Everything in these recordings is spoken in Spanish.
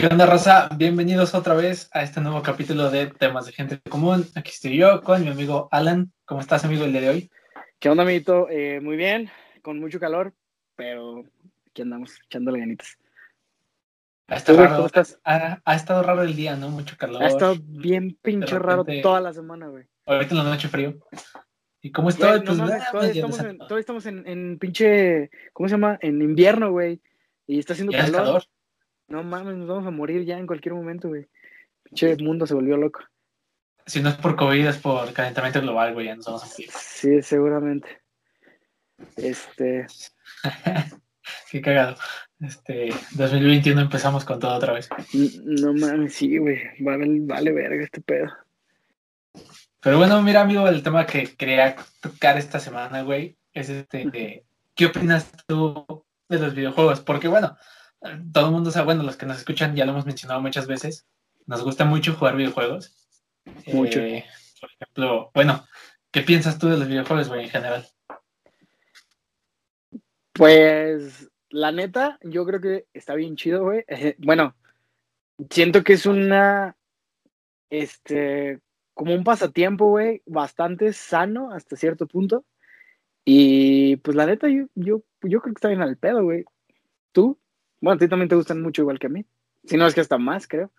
¿Qué onda, raza? Bienvenidos otra vez a este nuevo capítulo de Temas de Gente Común. Aquí estoy yo con mi amigo Alan. ¿Cómo estás, amigo, el día de hoy? ¿Qué onda, amiguito? Eh, muy bien, con mucho calor, pero aquí andamos echándole ganitas. Ha estado, ¿Tú, güey, raro, cómo estás? ha, ha estado raro el día, ¿no? Mucho calor. Ha estado bien pinche raro toda la semana, güey. Ahorita en la noche frío. ¿Y cómo Güey, no Pues nada, todavía estamos, en, todavía estamos en, en pinche, ¿cómo se llama? En invierno, güey. Y está haciendo calor. calor. No mames, nos vamos a morir ya en cualquier momento, güey. Pinche mundo se volvió loco. Si no es por COVID, es por calentamiento global, güey. Ya nos vamos a morir. Sí, seguramente. Este, Qué cagado. Este, 2021 empezamos con todo otra vez. n- no mames, sí, güey. Vale, vale verga este pedo. Pero bueno, mira, amigo, el tema que quería tocar esta semana, güey, es este, de, ¿qué opinas tú de los videojuegos? Porque bueno, todo el mundo sabe, bueno, los que nos escuchan ya lo hemos mencionado muchas veces, nos gusta mucho jugar videojuegos. Mucho. Eh, por ejemplo, bueno, ¿qué piensas tú de los videojuegos, güey, en general? Pues, la neta, yo creo que está bien chido, güey. Eh, Bueno, siento que es una, este, como un pasatiempo, güey, bastante sano hasta cierto punto. Y pues la neta, yo, yo, yo creo que está bien al pedo, güey. ¿Tú? Bueno, a ti también te gustan mucho igual que a mí. Si no es que hasta más, creo.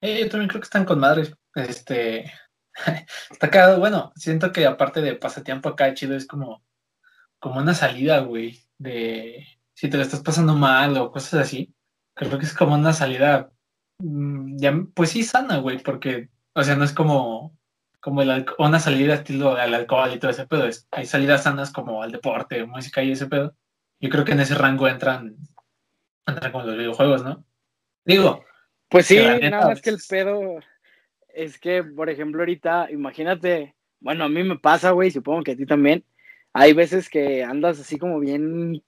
Eh, yo también creo que están con madres. Este, está cagado. Bueno, siento que aparte de pasatiempo acá, chido, es como, como una salida, güey, de si te lo estás pasando mal o cosas así. Creo que es como una salida, mm, ya, pues sí, sana, güey, porque, o sea, no es como, como el una salida estilo al alcohol y todo ese pedo. Es, hay salidas sanas como al deporte, música y ese pedo. Yo creo que en ese rango entran como los videojuegos, ¿no? Digo, Pues sí, neta, nada más que el pues- pedo es que, por ejemplo, ahorita, imagínate, bueno, a mí me pasa, güey, supongo que a ti también. Hay veces que andas así como bien,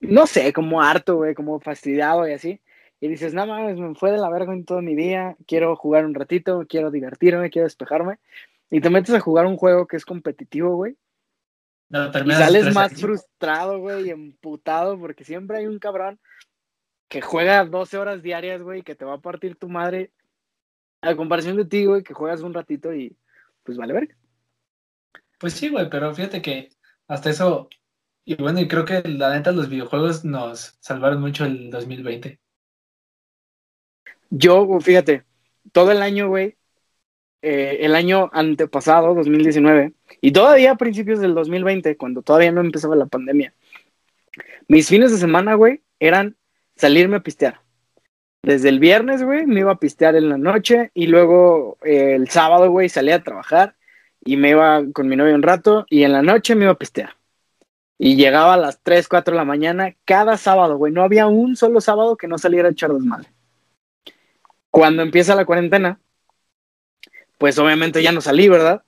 no sé, como harto, güey, como fastidiado y así. Y dices, no mames, me fue de la verga en todo mi día, quiero jugar un ratito, quiero divertirme, quiero despejarme. Y te metes a jugar un juego que es competitivo, güey. no, Y sales más frustrado, güey, y emputado, porque siempre hay un cabrón que juega 12 horas diarias, güey, que te va a partir tu madre. A comparación de ti, güey, que juegas un ratito y pues vale verga. Pues sí, güey, pero fíjate que hasta eso, y bueno, y creo que la neta los videojuegos nos salvaron mucho el 2020. Yo, güey, fíjate, todo el año, güey, eh, el año antepasado, 2019, y todavía a principios del 2020, cuando todavía no empezaba la pandemia, mis fines de semana, güey, eran salirme a pistear. Desde el viernes, güey, me iba a pistear en la noche y luego eh, el sábado, güey, salía a trabajar y me iba con mi novio un rato y en la noche me iba a pistear. Y llegaba a las 3, 4 de la mañana cada sábado, güey. No había un solo sábado que no saliera a echar desmadre. Cuando empieza la cuarentena, pues obviamente ya no salí, ¿verdad?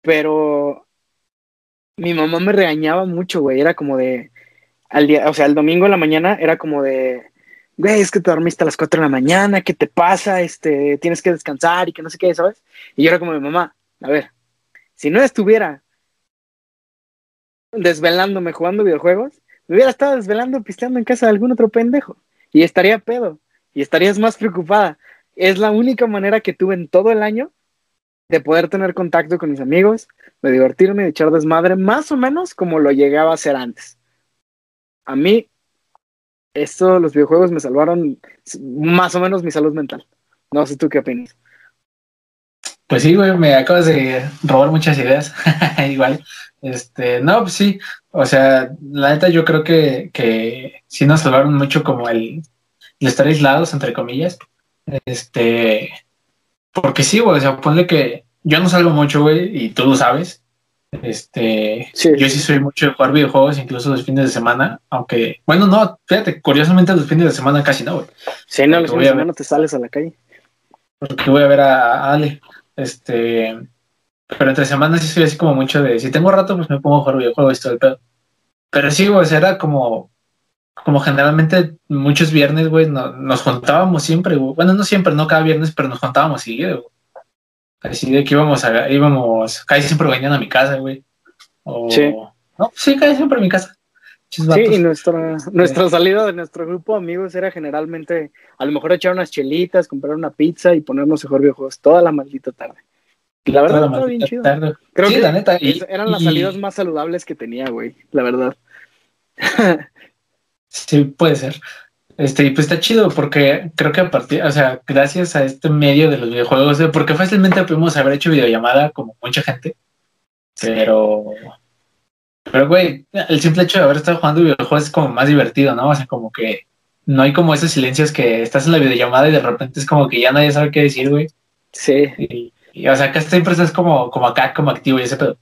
Pero mi mamá me regañaba mucho, güey. Era como de, al día, o sea, el domingo en la mañana era como de, güey, es que te dormiste a las 4 de la mañana, ¿qué te pasa? Este, tienes que descansar y que no sé qué, ¿sabes? Y yo era como mamá, a ver, si no estuviera desvelándome jugando videojuegos, me hubiera estado desvelando pisteando en casa de algún otro pendejo y estaría pedo y estarías más preocupada. Es la única manera que tuve en todo el año de poder tener contacto con mis amigos, de divertirme, de echar desmadre, más o menos como lo llegaba a hacer antes. A mí, esto, los videojuegos me salvaron más o menos mi salud mental. No sé tú qué opinas. Pues sí, güey, me acabas de robar muchas ideas. Igual. Este, no, pues sí. O sea, la neta yo creo que, que sí nos salvaron mucho como el, el estar aislados, entre comillas. Este, porque sí, güey, o sea, ponle que yo no salgo mucho, güey, y tú lo sabes. Este, Sí. yo sí soy mucho de jugar videojuegos, incluso los fines de semana, aunque, bueno, no, fíjate, curiosamente los fines de semana casi no, güey. Si no, los fines de semana te sales a la calle. porque voy a ver a, a Ale. Este, pero entre semanas sí soy así como mucho de, si tengo rato, pues me pongo a jugar videojuegos y todo el pedo. Pero sí, güey, era como, como generalmente muchos viernes, güey, no- nos juntábamos siempre, güey. Bueno, no siempre, no cada viernes, pero nos juntábamos seguido, güey. Así de que íbamos a, íbamos, casi siempre venían a mi casa, güey. O, Sí. No, sí, casi siempre a mi casa. Sí, y nuestra, nuestra salida de nuestro grupo de amigos era generalmente a lo mejor echar unas chelitas, comprar una pizza y ponernos mejor videojuegos toda la maldita tarde. La verdad, estaba bien chido. Creo que la neta, eran las salidas más saludables que tenía, güey, la verdad. sí, puede ser. Este, y pues está chido porque creo que a partir, o sea, gracias a este medio de los videojuegos, porque fácilmente pudimos haber hecho videollamada como mucha gente, pero pero, güey, el simple hecho de haber estado jugando videojuegos es como más divertido, ¿no? O sea, como que no hay como esos silencios que estás en la videollamada y de repente es como que ya nadie sabe qué decir, güey. Sí. Y, o sea, acá siempre estás como, como acá, como activo y ese pedo.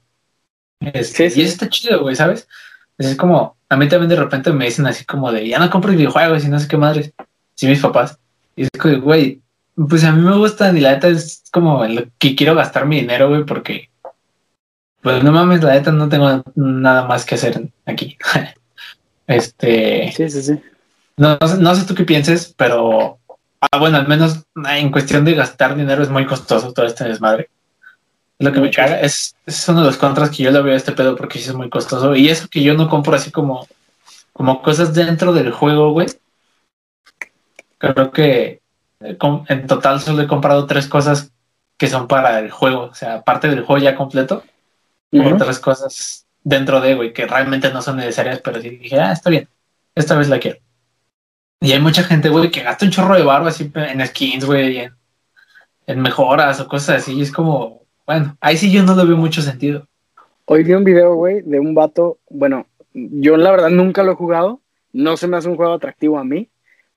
Este, Y eso está chido, güey, ¿sabes? Es como, a mí también de repente me dicen así como de, ya no compro videojuegos y no sé qué madres. Sí, mis papás. Y es como, güey, pues a mí me gustan y la neta es como lo que quiero gastar mi dinero, güey, porque pues no mames, la neta no tengo nada más que hacer aquí. este. Sí, sí, sí. No, no, sé tú qué pienses, pero ah, bueno, al menos en cuestión de gastar dinero es muy costoso todo este desmadre. Lo que me caga es, es uno de los contras que yo le veo a este pedo porque sí es muy costoso. Y eso que yo no compro así como, como cosas dentro del juego, güey. Creo que eh, en total solo he comprado tres cosas que son para el juego, o sea, parte del juego ya completo otras cosas dentro de, güey, que realmente no son necesarias, pero sí dije, ah, está bien, esta vez la quiero. Y hay mucha gente, güey, que gasta un chorro de barba así en skins, güey, en, en mejoras o cosas así. Y es como, bueno, ahí sí yo no le veo mucho sentido. Hoy vi un video, güey, de un vato, bueno, yo la verdad nunca lo he jugado, no se me hace un juego atractivo a mí,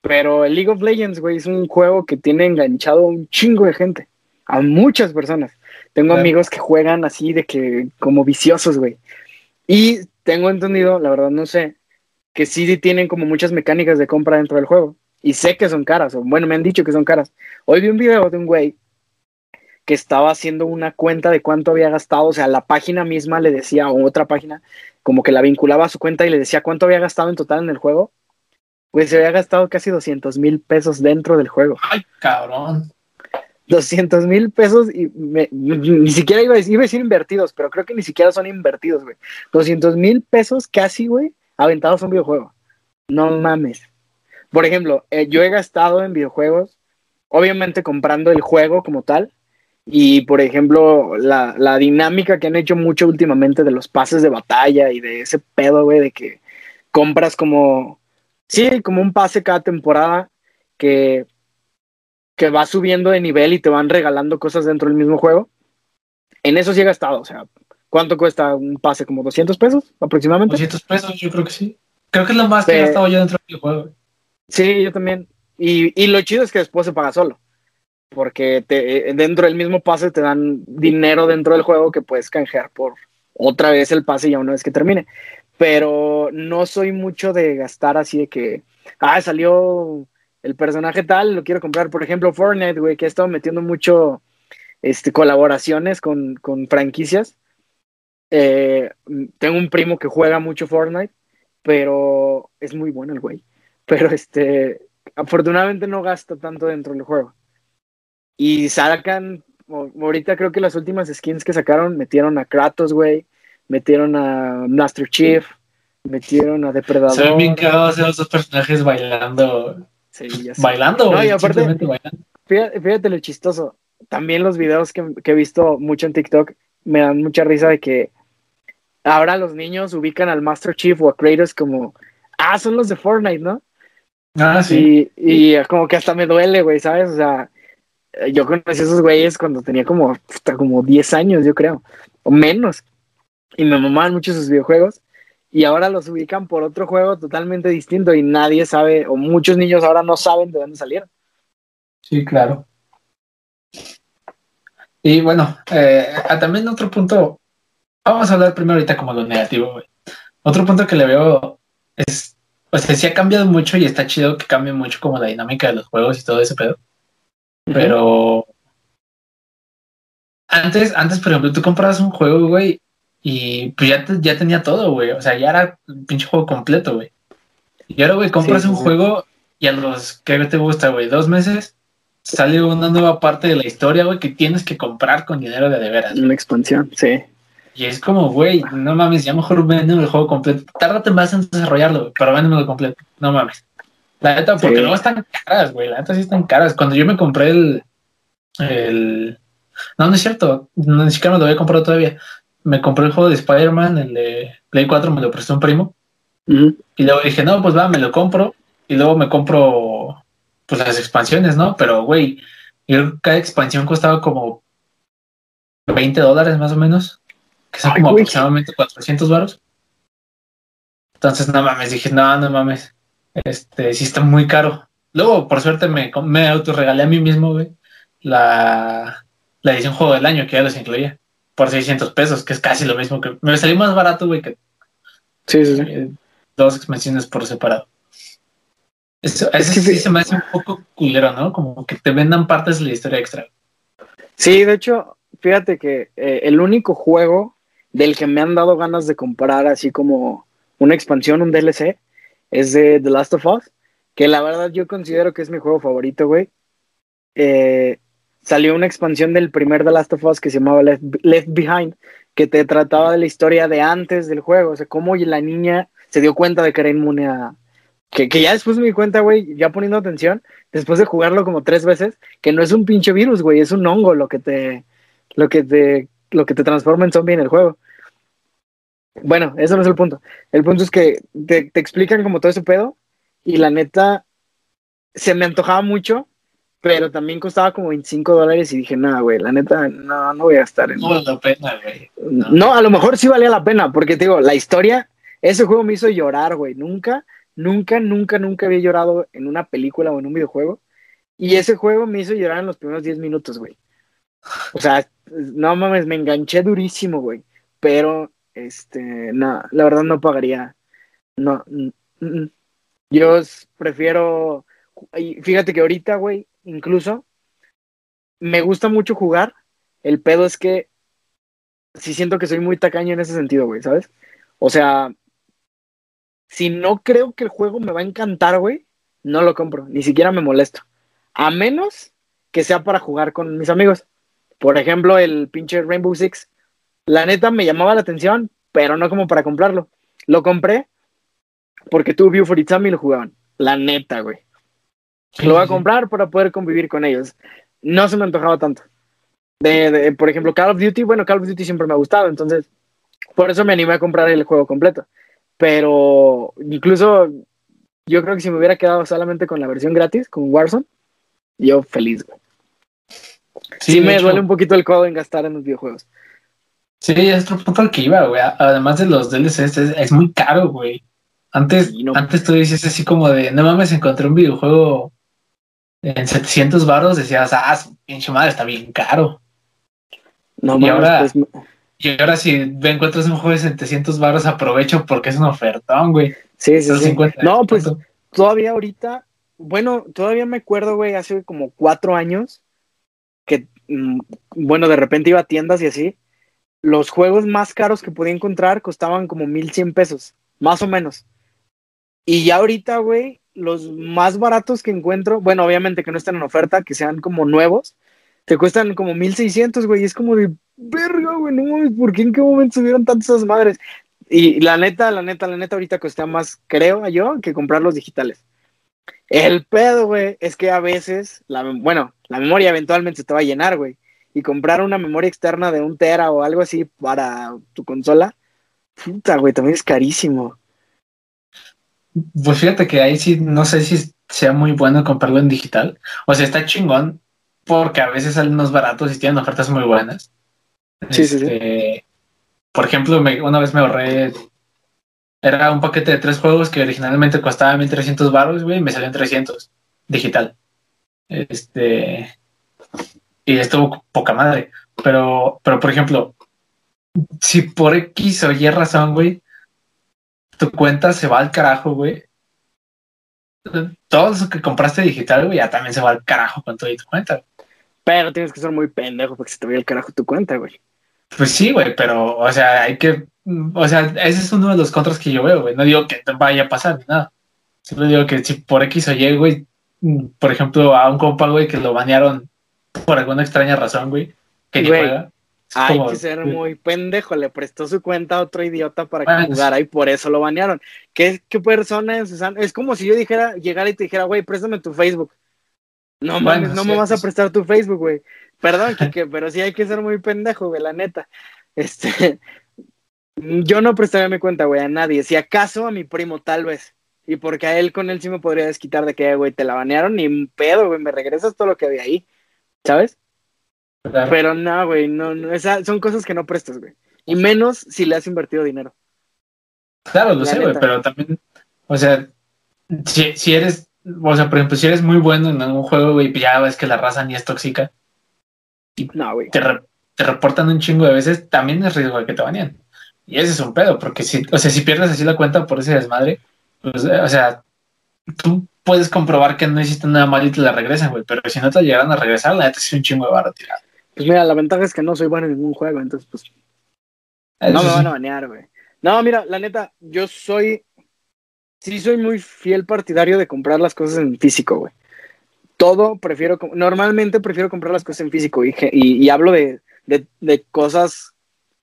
pero el League of Legends, güey, es un juego que tiene enganchado a un chingo de gente, a muchas personas. Tengo amigos que juegan así de que como viciosos, güey. Y tengo entendido, la verdad no sé, que sí tienen como muchas mecánicas de compra dentro del juego. Y sé que son caras, o bueno, me han dicho que son caras. Hoy vi un video de un güey que estaba haciendo una cuenta de cuánto había gastado, o sea, la página misma le decía, o otra página, como que la vinculaba a su cuenta y le decía cuánto había gastado en total en el juego. Pues se había gastado casi 200 mil pesos dentro del juego. Ay, cabrón. 200 mil pesos y ni siquiera iba a, decir, iba a decir invertidos, pero creo que ni siquiera son invertidos, güey. 200 mil pesos casi, güey, aventados a un videojuego. No mames. Por ejemplo, eh, yo he gastado en videojuegos, obviamente comprando el juego como tal, y por ejemplo, la, la dinámica que han hecho mucho últimamente de los pases de batalla y de ese pedo, güey, de que compras como, sí, como un pase cada temporada que que va subiendo de nivel y te van regalando cosas dentro del mismo juego. En eso sí he gastado, o sea, ¿cuánto cuesta un pase? ¿Como 200 pesos aproximadamente? 200 pesos, yo creo que sí. Creo que es lo más que he gastado yo dentro del juego. Sí, yo también. Y, y, lo chido es que después se paga solo. Porque te, dentro del mismo pase te dan dinero dentro del juego que puedes canjear por otra vez el pase ya una vez que termine. Pero no soy mucho de gastar así de que, ah, salió el personaje tal, lo quiero comprar. Por ejemplo, Fortnite, güey, que ha estado metiendo mucho este, colaboraciones con, con franquicias. Eh, tengo un primo que juega mucho Fortnite, pero es muy bueno el güey. Pero este, afortunadamente no gasta tanto dentro del juego. Y sacan, ahorita creo que las últimas skins que sacaron metieron a Kratos, güey, metieron a Master Chief, metieron a Depredador. Se ven bien cagados esos dos personajes bailando Bailando, no, y aparte, Fíjate, lo chistoso. También los videos que, he visto mucho en TikTok me dan mucha risa de que ahora los niños ubican al Master Chief o a Kratos como, ah, son los de Fortnite, ¿no? Ah, sí. Y, y como que hasta me duele, güey, ¿sabes? O sea, yo conocí a esos güeyes cuando tenía como, como 10 años, yo creo, o menos. Y me mamaban mucho sus videojuegos y ahora los ubican por otro juego totalmente distinto y nadie sabe, o muchos niños ahora no saben de dónde salieron. Sí, claro. Y bueno, eh, también otro punto, vamos a hablar primero ahorita como lo negativo, Otro punto que le veo es, pues sea, sí ha cambiado mucho y está chido que cambie mucho como la dinámica de los juegos y todo ese pedo. Pero antes, antes, por ejemplo, tú comprabas un juego, güey, y pues ya, ya tenía todo, güey. O sea, ya era un pinche juego completo, güey. Y ahora, güey, compras un juego y a los que te gusta, güey, dos meses sale una nueva parte de la historia, güey, que tienes que comprar con dinero de de veras. Una expansión, sí. Y es como, güey, no mames, ya mejor véndeme el juego completo. Tárdate más en desarrollarlo, pero véndemelo completo. No mames. La neta, porque Sí. luego están caras, güey. La neta sí están caras. Cuando yo me compré el. el... No, no es cierto. No, ni siquiera me lo había comprado todavía. Me compré el juego de Spider-Man, el de Play 4, me lo prestó un primo. Y luego dije, no, pues va, me lo compro. Y luego me compro pues las expansiones, ¿no? Pero, güey, yo- cada expansión costaba como 20 dólares más o menos. Que son Ay, como güey. aproximadamente 400 varos. Entonces, no mames, dije, no, no mames. Este, sí está muy caro. Luego, por suerte, me, me autorregalé a mí mismo, güey, la, la edición juego del año que ya los incluía. Por 600 pesos, que es casi lo mismo que... Me salió más barato, güey, que Sí, sí, sí. eh, dos expansiones por separado. Eso, Es que sí sí. se me hace un poco culero, ¿no? Como que te vendan partes de la historia extra. Sí, de hecho, fíjate que eh, el único juego del que me han dado ganas de comprar así como una expansión, un DLC, es de The Last of Us, que la verdad yo considero que es mi juego favorito, güey. Eh, salió una expansión del primer The Last of Us que se llamaba Left, Left Behind, que te trataba de la historia de antes del juego, o sea, cómo la niña se dio cuenta de que era inmune a... Que, que ya después me di cuenta, güey, ya poniendo atención, después de jugarlo como tres veces, que no es un pinche virus, güey, es un hongo lo que te, lo que te, lo que te transforma en zombie en el juego. Bueno, eso no es el punto. El punto es que te, te explican como todo ese pedo y la neta se me antojaba mucho, pero también costaba como 25 dólares y dije, nada, güey, la neta, no, no voy a gastar en... No vale la pena, güey. No, a lo mejor sí valía la pena, porque te digo, la historia, ese juego me hizo llorar, güey. Nunca, nunca, nunca, nunca había llorado en una película o en un videojuego. Y ese juego me hizo llorar en los primeros 10 minutos, güey. O sea, no mames, me enganché durísimo, güey. Pero, este, no, la verdad no pagaría. No, mm, mm. yo prefiero. Fíjate que ahorita, güey, incluso me gusta mucho jugar. El pedo es que sí siento que soy muy tacaño en ese sentido, güey, ¿sabes? O sea, si no creo que el juego me va a encantar, güey, no lo compro, ni siquiera me molesto. A menos que sea para jugar con mis amigos. Por ejemplo, el pinche Rainbow Six. La neta me llamaba la atención, pero no como para comprarlo. Lo compré porque tú, View for Itzami, lo jugaban. La neta, güey. Lo voy a comprar para poder convivir con ellos. No se me antojaba tanto. De, de, por ejemplo, Call of Duty, bueno, Call of Duty siempre me ha gustado, entonces por eso me animé a comprar el juego completo. Pero incluso yo creo que si me hubiera quedado solamente con la versión gratis, con Warzone, yo feliz, güey. Sí, me hecho, duele un poquito el codo en gastar en los videojuegos. Sí, es otro punto al que iba, güey. Además de los DLCs, es, es muy caro, güey. Antes, Sí, no. antes tú dices así como de, no mames, encontré un videojuego en 700 baros, decías, ah, su pinche madre, está bien caro. No Y mames, ahora- pues, Y ahora si ve- encuentras un juego de 700 baros, aprovecho porque es un ofertón, güey. sí, sí, sí. 50. No, pues todavía ahorita, bueno, todavía me acuerdo, güey, hace como cuatro años, que, mm, bueno, de repente iba a tiendas y así, los juegos más caros que podía encontrar costaban como 1100 pesos, más o menos. Y ya ahorita, güey, los más baratos que encuentro, bueno, obviamente que no estén en oferta, que sean como nuevos, te cuestan como 1600, güey, y es como de, verga, güey, no mames, ¿por qué en qué momento subieron tantas esas madres? Y la neta, la neta, la neta, ahorita cuesta más, creo yo, que comprar los digitales. El pedo, güey, es que a veces, la, bueno, la memoria eventualmente se te va a llenar, güey. Y comprar una memoria externa de un tera o algo así para tu consola, puta, güey, también es carísimo. Pues fíjate que ahí sí, no sé si sea muy bueno comprarlo en digital. O sea, está chingón porque a veces salen unos baratos y tienen ofertas muy buenas. Sí, sí, sí. Este, Por ejemplo, me- una vez me ahorré. Era un paquete de tres juegos que originalmente costaba 1300 baros, güey, y me salió en 300 digital. Este. Y estuvo poca madre. Pero, pero por ejemplo, si por X o Y razón, güey, tu cuenta se va al carajo, güey. Todo eso que compraste digital, güey, ya también se va al carajo con todo y tu cuenta. Pero tienes que ser muy pendejo porque se te vaya el carajo tu cuenta, güey. Pues sí, güey, pero, o sea, hay que, o sea, ese es uno de los contras que yo veo, güey. No digo que vaya a pasar ni nada. Solo digo que si por X o Y, güey, por ejemplo, a un compa, güey, que lo banearon por alguna extraña razón, güey, que ni juega. Hay que ser muy pendejo, le prestó su cuenta a otro idiota para que jugara y por eso lo banearon. ¿Qué, qué persona es? Es como si yo dijera, llegara y te dijera, güey, préstame tu Facebook. No mames, no me vas a prestar tu Facebook, güey. Perdón, Kike, pero sí hay que ser muy pendejo, güey, la neta. Este, yo no prestaría mi cuenta, güey, a nadie. Si acaso a mi primo, tal vez. Y porque a él con él sí me podría desquitar de que, güey, te la banearon ni un pedo, güey, me regresas todo lo que había ahí. ¿Sabes? Pero no, güey, no, no, son cosas que no prestas, güey. Y menos si le has invertido dinero. Claro, lo sé, güey, pero también, o sea, si, si, eres, o sea, por ejemplo, si eres muy bueno en algún juego, güey, pues ya ves que la raza ni es tóxica. Y no, güey. Te, te, reportan un chingo de veces, también es riesgo de que te baneen. Y ese es un pedo, porque si, o sea, si pierdes así la cuenta por ese desmadre, pues, o sea, tú puedes comprobar que no hiciste nada mal y te la regresan, güey, pero si no te llegaran a regresar, la neta es un chingo de barro tirado. Pues mira, la ventaja es que no soy bueno en ningún juego, entonces pues. no me van a banear, güey. No, mira, la neta, yo soy. Sí, soy muy fiel partidario de comprar las cosas en físico, güey. Todo prefiero. Normalmente prefiero comprar las cosas en físico y, y, hablo de, de, de, cosas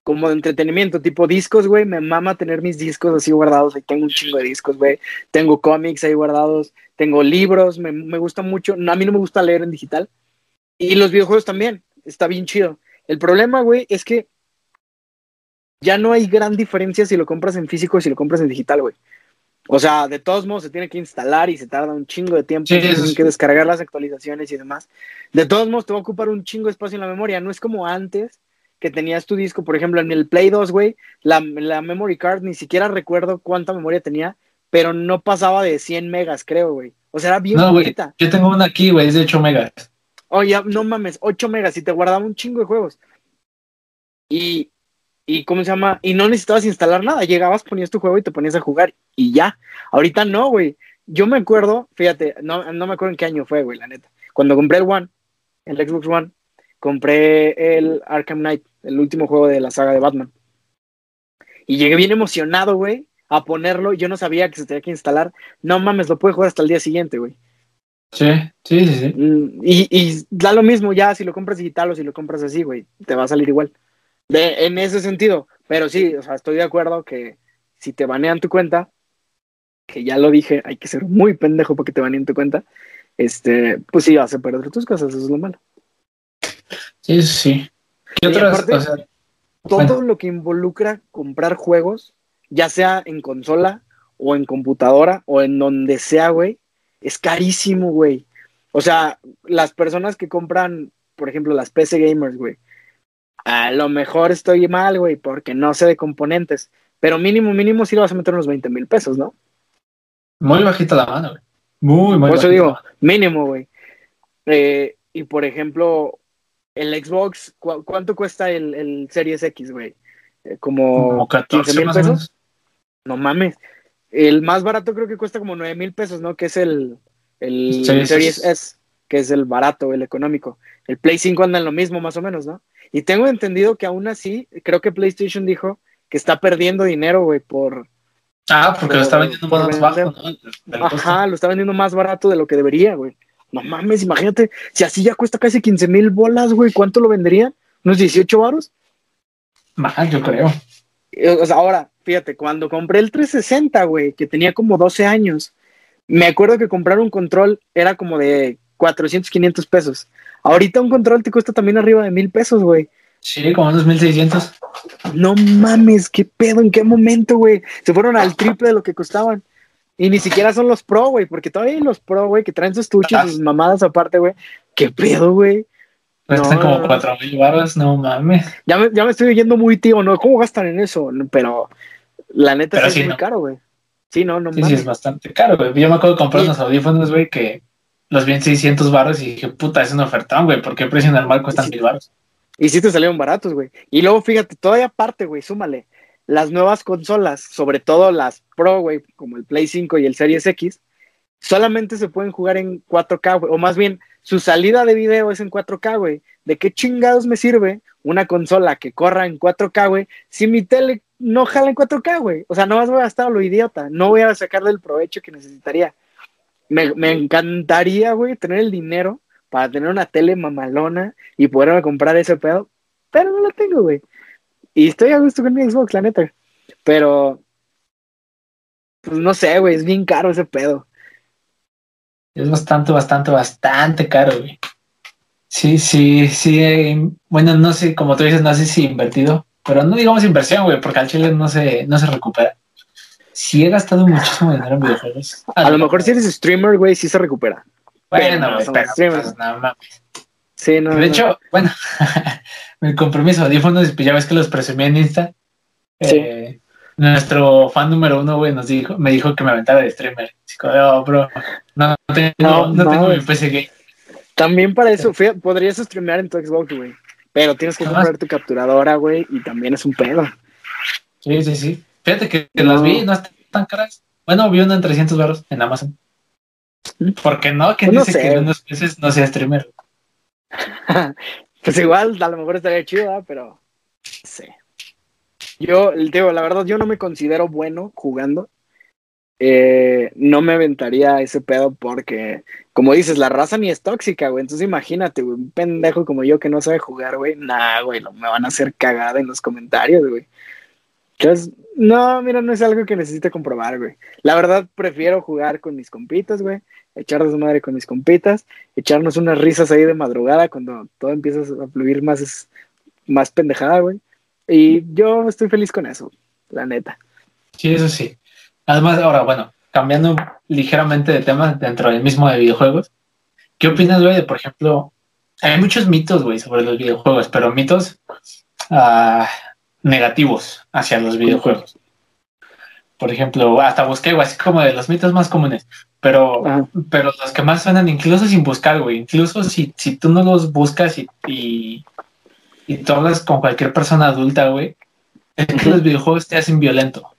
como de entretenimiento, tipo discos, güey. Me mama tener mis discos así guardados. Ahí tengo un chingo de discos, güey. Tengo cómics ahí guardados. Tengo libros. Me, me gusta mucho. a mí no me gusta leer en digital. Y los videojuegos también está bien chido. El problema, güey, es que ya no hay gran diferencia si lo compras en físico o si lo compras en digital, güey. O sea, de todos modos se tiene que instalar y se tarda un chingo de tiempo, sí, que descargar las actualizaciones y demás. De todos modos te va a ocupar un chingo de espacio en la memoria, no es como antes que tenías tu disco, por ejemplo, en el Play 2, güey, la, la memory card ni siquiera recuerdo cuánta memoria tenía, pero no pasaba de 100 megas, creo, güey. O sea, era bien no, Yo tengo una aquí, güey, es de 8 megas. Oye, no mames, 8 megas y te guardaba un chingo de juegos. Y, y ¿cómo se llama? Y no necesitabas instalar nada. Llegabas, ponías tu juego y te ponías a jugar y ya. Ahorita no, güey. Yo me acuerdo, fíjate, no, no me acuerdo en qué año fue, güey, la neta. Cuando compré el One, el Xbox One, compré el Arkham Knight, el último juego de la saga de Batman. Y llegué bien emocionado, güey, a ponerlo. Yo no sabía que se tenía que instalar. No mames, lo pude jugar hasta el día siguiente, güey. Sí, sí, sí, mm, Y, da lo mismo ya si lo compras digital o si lo compras así, güey, te va a salir igual. De, en ese sentido, pero sí, o sea, estoy de acuerdo que si te banean tu cuenta, que ya lo dije, hay que ser muy pendejo para que te baneen tu cuenta, este, pues sí, vas a perder tus cosas, eso es lo malo. Sí, sí. ¿Qué otras, todo lo que involucra comprar juegos, ya sea en consola o en computadora o en donde sea, güey, es carísimo, güey. O sea, las personas que compran, por ejemplo, las PC gamers, güey, a lo mejor estoy mal, güey, porque no sé de componentes, pero mínimo, mínimo sí lo vas a meter unos 20 mil pesos, ¿no? Muy bajita la mano, güey. Muy, muy Por eso digo, mínimo, güey. Eh, y por ejemplo, el Xbox, ¿cuánto cuesta el, Series X, güey? Eh, como, 14 mil pesos. No mames. El más barato creo que cuesta como 9 mil pesos, ¿no? Que es el, el Series, S, que es el barato, el económico. El Play 5 anda en lo mismo, más o menos, ¿no? Y tengo entendido que aún así, creo que PlayStation dijo que está perdiendo dinero, güey, por... Ah, porque lo está vendiendo más bajo, ¿no? Ajá, lo está vendiendo más barato de lo que debería, güey. No mames, imagínate, si así ya cuesta casi 15 mil bolas, güey, ¿cuánto lo venderían? ¿Unos 18 varos? Más, yo creo. O sea, ahora, fíjate, cuando compré el 360, güey, que tenía como 12 años, me acuerdo que comprar un control era como de 400, 500 pesos. Ahorita un control te cuesta también arriba de mil pesos, güey. Sí, como unos 1600. No mames, qué pedo, en qué momento, güey. Se fueron al triple de lo que costaban. Y ni siquiera son los pro, güey, porque todavía hay los pro, güey, que traen sus tuches, sus mamadas aparte, güey. Qué pedo, güey. Cuestan como cuatro mil barras, no mames. Ya me, ya me estoy oyendo muy tío, ¿no? ¿Cómo gastan en eso? Pero la neta es muy caro, güey. Sí, no, no Sí, sí, es bastante caro, güey. Yo me acuerdo de comprar unos audífonos, güey, que los vi en 600 barras y dije, puta, es un ofertón, güey. ¿Por qué precio normal cuestan mil barras? Y sí te salieron baratos, güey. Y luego, fíjate, todavía aparte, güey, súmale. Las nuevas consolas, sobre todo las Pro, güey, como el Play 5 y el Series X, solamente se pueden jugar en 4K, güey. O más bien, su salida de video es en 4K, güey. ¿De qué chingados me sirve una consola que corra en 4K, güey? Si mi tele no jala en 4K, güey. O sea, no más voy a gastar lo idiota. No voy a sacarle el provecho que necesitaría. Me, encantaría, güey, tener el dinero para tener una tele mamalona y poderme comprar ese pedo. pero no lo tengo, güey. Y estoy a gusto con mi Xbox, la neta. Pero, pues no sé, güey, es bien caro ese pedo. Es bastante, bastante, bastante caro, güey. Sí, sí, sí. eh, bueno, no sé, como tú dices, no sé si invertido, pero no digamos inversión, güey, porque al chile no se, no se recupera. Sí he gastado muchísimo dinero en videojuegos. A lo mejor si eres streamer, güey, sí se recupera. Bueno, pero no pero pues, no mames. Sí, no. De no. hecho, bueno, me compré mis audífonos y pues ya ves que los presumí en Insta. Sí. Eh, nuestro fan número uno, güey, nos dijo, me dijo que me aventara de streamer. Como, "Oh, bro, no, no tengo, No, no, tengo mi PC gay. También para eso, fíjate, podrías streamear en tu Xbox, güey. Pero tienes que comprar tu capturadora, güey, y también es un pedo. Sí, sí, sí. Fíjate que, que No. las vi, no están tan caras. Bueno, vi una en 300 baros en Amazon. ¿Por qué no? ¿Quién Pues dice sé. que en unos meses no sea streamer? pues igual, a lo mejor estaría chido, pero sé. Yo, digo, la verdad, yo no me considero bueno jugando. Eh, no me aventaría ese pedo porque, como dices, la raza ni es tóxica, güey. Entonces imagínate, güey, un pendejo como yo que no sabe jugar, güey. Nah, güey, me van a hacer cagada en los comentarios, güey. Entonces, no, mira, no es algo que necesite comprobar, güey. La verdad, prefiero jugar con mis compitas, güey. Echar su madre con mis compitas. Echarnos unas risas ahí de madrugada cuando todo empieza a fluir más, más pendejada, güey. Y yo estoy feliz con eso, la neta. Sí, eso sí. Además, ahora, bueno, cambiando ligeramente de tema dentro del mismo de videojuegos, ¿qué opinas, güey, de, por ejemplo, hay muchos mitos, güey, sobre los videojuegos, pero mitos ah, negativos hacia los videojuegos? Por ejemplo, hasta busqué, güey, así como de los mitos más comunes, pero, Ajá. pero los que más suenan, incluso sin buscar, güey, incluso si, si tú no los buscas y, y, y tú hablas con cualquier persona adulta, güey, es que Ujú. los videojuegos te hacen violento.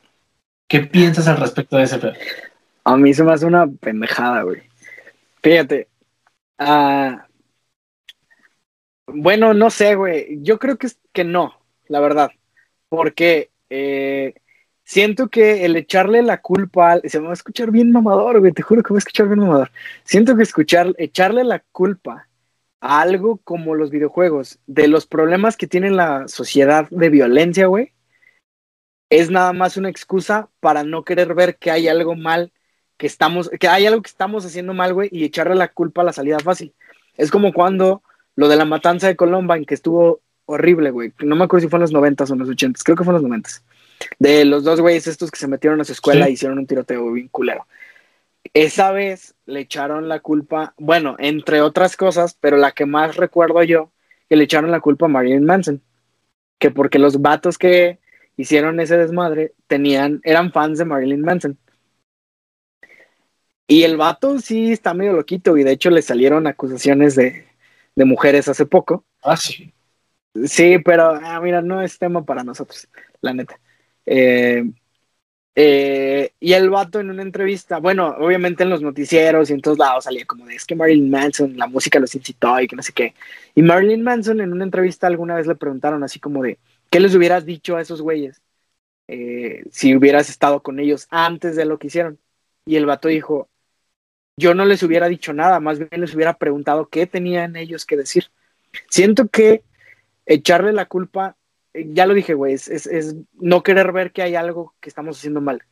¿Qué piensas al respecto de ese pedo? A mí se me hace una pendejada, güey. Fíjate. ah, bueno, no sé, güey. Yo creo que, que no, la verdad. Porque eh, siento que el echarle la culpa al- Se me va a escuchar bien mamador, güey. Te juro que me va a escuchar bien mamador. Siento que escuchar, echarle la culpa a algo como los videojuegos, de los problemas que tiene la sociedad de violencia, güey, es nada más una excusa para no querer ver que hay algo mal que estamos, que hay algo que estamos haciendo mal, güey, y echarle la culpa a la salida fácil. Es como cuando lo de la matanza de Columbine, que estuvo horrible, güey. No me acuerdo si fue en los 90 o en los 80 creo que fue en los 90 De los dos güeyes estos que se metieron a su escuela Sí. y hicieron un tiroteo bien culero. Esa vez le echaron la culpa, bueno, entre otras cosas, pero la que más recuerdo yo, que le echaron la culpa a Marilyn Manson. Que porque los vatos que hicieron ese desmadre tenían, eran fans de Marilyn Manson. Y el vato sí está medio loquito y de hecho le salieron acusaciones de, de mujeres hace poco. Ah, sí. Sí, pero ah, mira, no es tema para nosotros, la neta. Eh, eh, y el vato en una entrevista, bueno, obviamente en los noticieros y en todos lados salía como de es que Marilyn Manson, la música los incitó y que no sé qué. Y Marilyn Manson en una entrevista alguna vez le preguntaron así como de, ¿qué les hubieras dicho a esos güeyes eh, si hubieras estado con ellos antes de lo que hicieron? Y el vato dijo, yo no les hubiera dicho nada, más bien les hubiera preguntado qué tenían ellos que decir. Siento que echarle la culpa, eh, ya lo dije, güey, es, no querer ver que hay algo que estamos haciendo mal.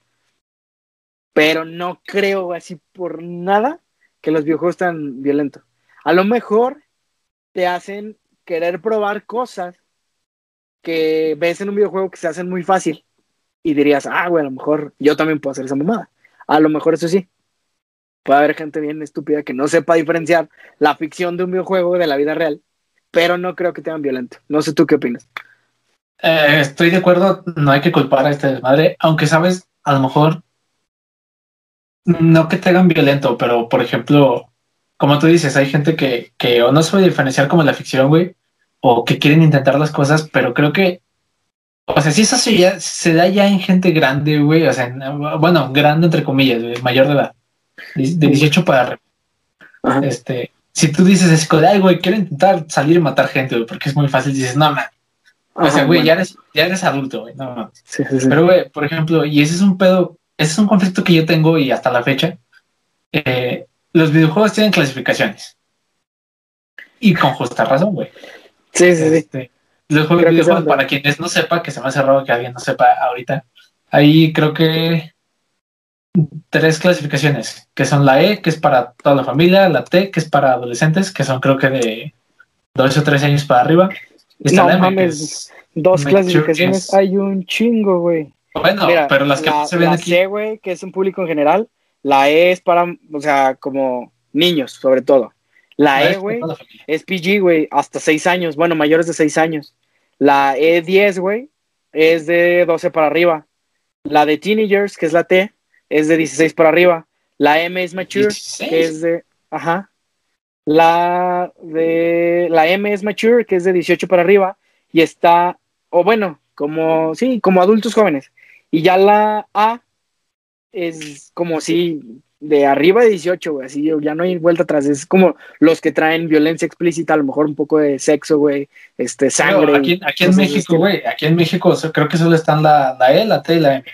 Pero no creo así por nada que los videojuegos están violentos. A lo mejor te hacen querer probar cosas que ves en un videojuego que se hacen muy fácil y dirías, ah, güey, a lo mejor yo también puedo hacer esa mamada. A lo mejor eso sí. Puede haber gente bien estúpida que no sepa diferenciar la ficción de un videojuego de la vida real, pero no creo que te hagan violento. No sé tú qué opinas. Eh, estoy de acuerdo, no hay que culpar a este desmadre, aunque sabes, a lo mejor no que te hagan violento, pero por ejemplo, como tú dices, hay gente que, que o no sabe diferenciar como la ficción, güey, o que quieren intentar las cosas, pero creo que, o sea, si eso se, ya, se da ya en gente grande, güey, o sea, en- bueno, grande entre comillas, güey, mayor de edad, de de 18 para. Ajá. Este, si tú dices, es ay, güey, quiero intentar salir y matar gente, güey, porque es muy fácil, dices, no, man, o sea, güey, bueno. ya eres, ya eres adulto, güey, no mames. Sí, sí, sí. Pero, güey, por ejemplo, y ese es un pedo, ese es un conflicto que yo tengo y hasta la fecha. eh, los videojuegos tienen clasificaciones. Y con justa razón, güey. sí, sí, sí. Este, Los juegos videojuegos, para quienes no sepa, que se me hace raro que alguien no sepa ahorita, ahí creo que tres clasificaciones, que son la E, que es para toda la familia, la T, que es para adolescentes, que son creo que de 2 o 3 años para arriba. no mames, dos clasificaciones, hay un chingo, güey. Bueno, pero las que se ven la aquí. C, güey, que es un público en general, la E es para, o sea, como niños, sobre todo. La E, güey, es PG, güey, hasta 6 años, bueno, mayores de 6 años. La E10, güey, es de 12 para arriba. La de Teenagers, que es la T, es de 16 para arriba. La M es Mature, que es de. Ajá. La de. La M es Mature, que es de 18 para arriba. Y está. O bueno, como. Sí, como adultos jóvenes. Y ya la A es como si de arriba de 18, güey, así ya no hay vuelta atrás, es como los que traen violencia explícita, a lo mejor un poco de sexo, güey, este, sangre. aquí, aquí en México, güey, aquí en México creo que solo están la, la E, la T y la M.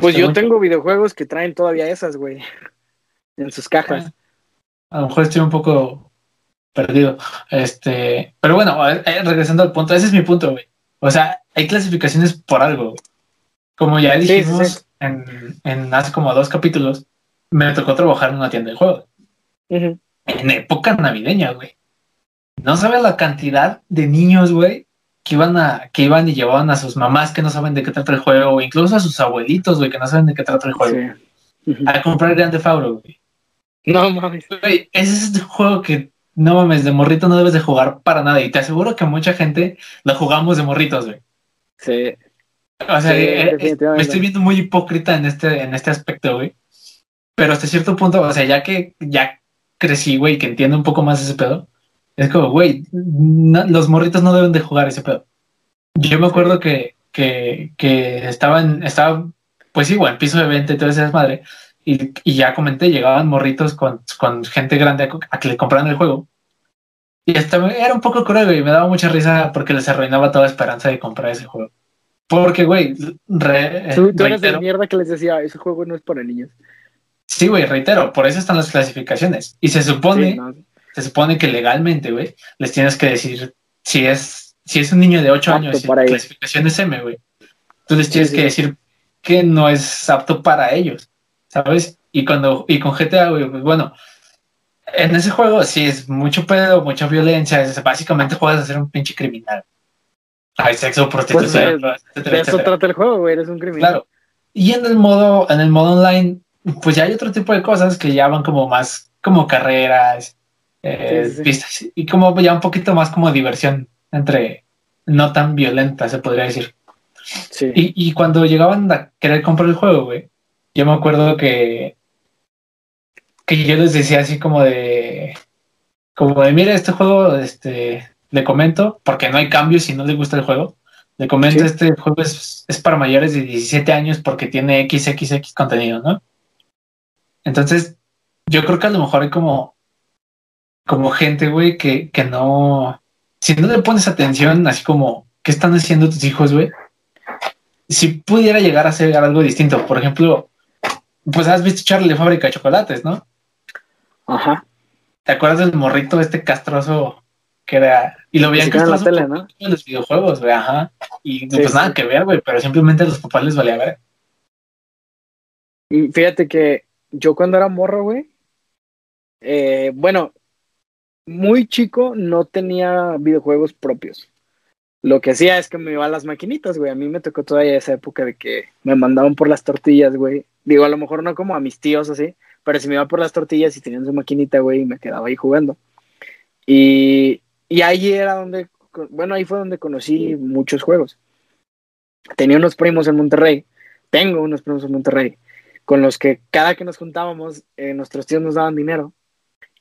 Pues yo tengo videojuegos que traen todavía esas, güey, en sus cajas. a lo mejor estoy un poco perdido, este, pero bueno, eh, regresando al punto, ese es mi punto, güey. O sea, hay clasificaciones por algo, como ya dijimos En, en hace como dos capítulos, me tocó trabajar en una tienda de juegos. En época navideña, güey. No sabes la cantidad de niños, güey, que iban a, que iban y llevaban a sus mamás que no saben de qué trata el juego, o incluso a sus abuelitos, güey, que no saben de qué trata el juego. A comprar Grande Fauro, güey. No mames. Güey, ese es el juego que no mames, de morrito no debes de jugar para nada. Y te aseguro que mucha gente lo jugamos de morritos, güey. Sí. O sea, eh, eh, me estoy viendo muy hipócrita en este, en este aspecto, güey. Pero hasta cierto punto, o sea, ya que ya crecí, güey, que entiendo un poco más ese pedo, es como, güey, los morritos no deben de jugar ese pedo. Yo me acuerdo que, que, que estaban, estaba, pues güey, en piso de venta y todo ese desmadre. Y, y ya comenté, llegaban morritos con, con gente grande a, que le compraran el juego. Y hasta era un poco cruel, y me daba mucha risa porque les arruinaba toda esperanza de comprar ese juego. Porque, güey, tú, tú eres de mierda que les decía, ese juego no es para niños. Sí, güey, reitero, por eso están las clasificaciones. Y se supone, se supone que legalmente, güey, les tienes que decir si es, si es un niño de 8 años y clasificación es M, güey. Tú les tienes que decir que no es apto para ellos, ¿sabes? Y cuando, y con GTA, güey, pues bueno, en ese juego sí es mucho pedo, mucha violencia, es, básicamente juegas a ser un pinche criminal. Hay sexo, prostitución, pues, de, eso trata el juego, güey, eres un criminal. Claro. Y en el modo, en el modo online, pues ya hay otro tipo de cosas que ya van como más como carreras, eh, pistas, y como ya un poquito más como diversión entre no tan violenta, se podría decir. Y, y, cuando llegaban a querer comprar el juego, güey, yo me acuerdo que, que yo les decía así como de, como de, mira, este juego, este, le comento, porque no hay cambios si no le gusta el juego. Le comento, este juego es, es, para mayores de 17 años porque tiene XXX contenido, ¿no? Entonces, yo creo que a lo mejor hay como, como gente, güey, que, que no, si no le pones atención, así como, ¿qué están haciendo tus hijos, güey? Si pudiera llegar a ser algo distinto, por ejemplo, pues has visto Charlie Fábrica de Chocolates, ¿no? Ajá. ¿Te acuerdas del morrito este castroso que era y lo veían castroso en, ¿no? en los videojuegos, güey, ajá. Y pues nada que ver, güey, pero simplemente a los papás les valía ver. Fíjate que yo cuando era morro, güey, eh, bueno, muy chico no tenía videojuegos propios. Lo que hacía es que me iba a las maquinitas, güey. A mí me tocó todavía esa época de que me mandaban por las tortillas, güey. Digo, a lo mejor no como a mis tíos así, pero si me iba por las tortillas y tenían su maquinita, güey, y me quedaba ahí jugando. Y, y ahí era donde, bueno, ahí fue donde conocí muchos juegos. Tenía unos primos en Monterrey, tengo unos primos en Monterrey, con los que cada que nos juntábamos, eh, nuestros tíos nos daban dinero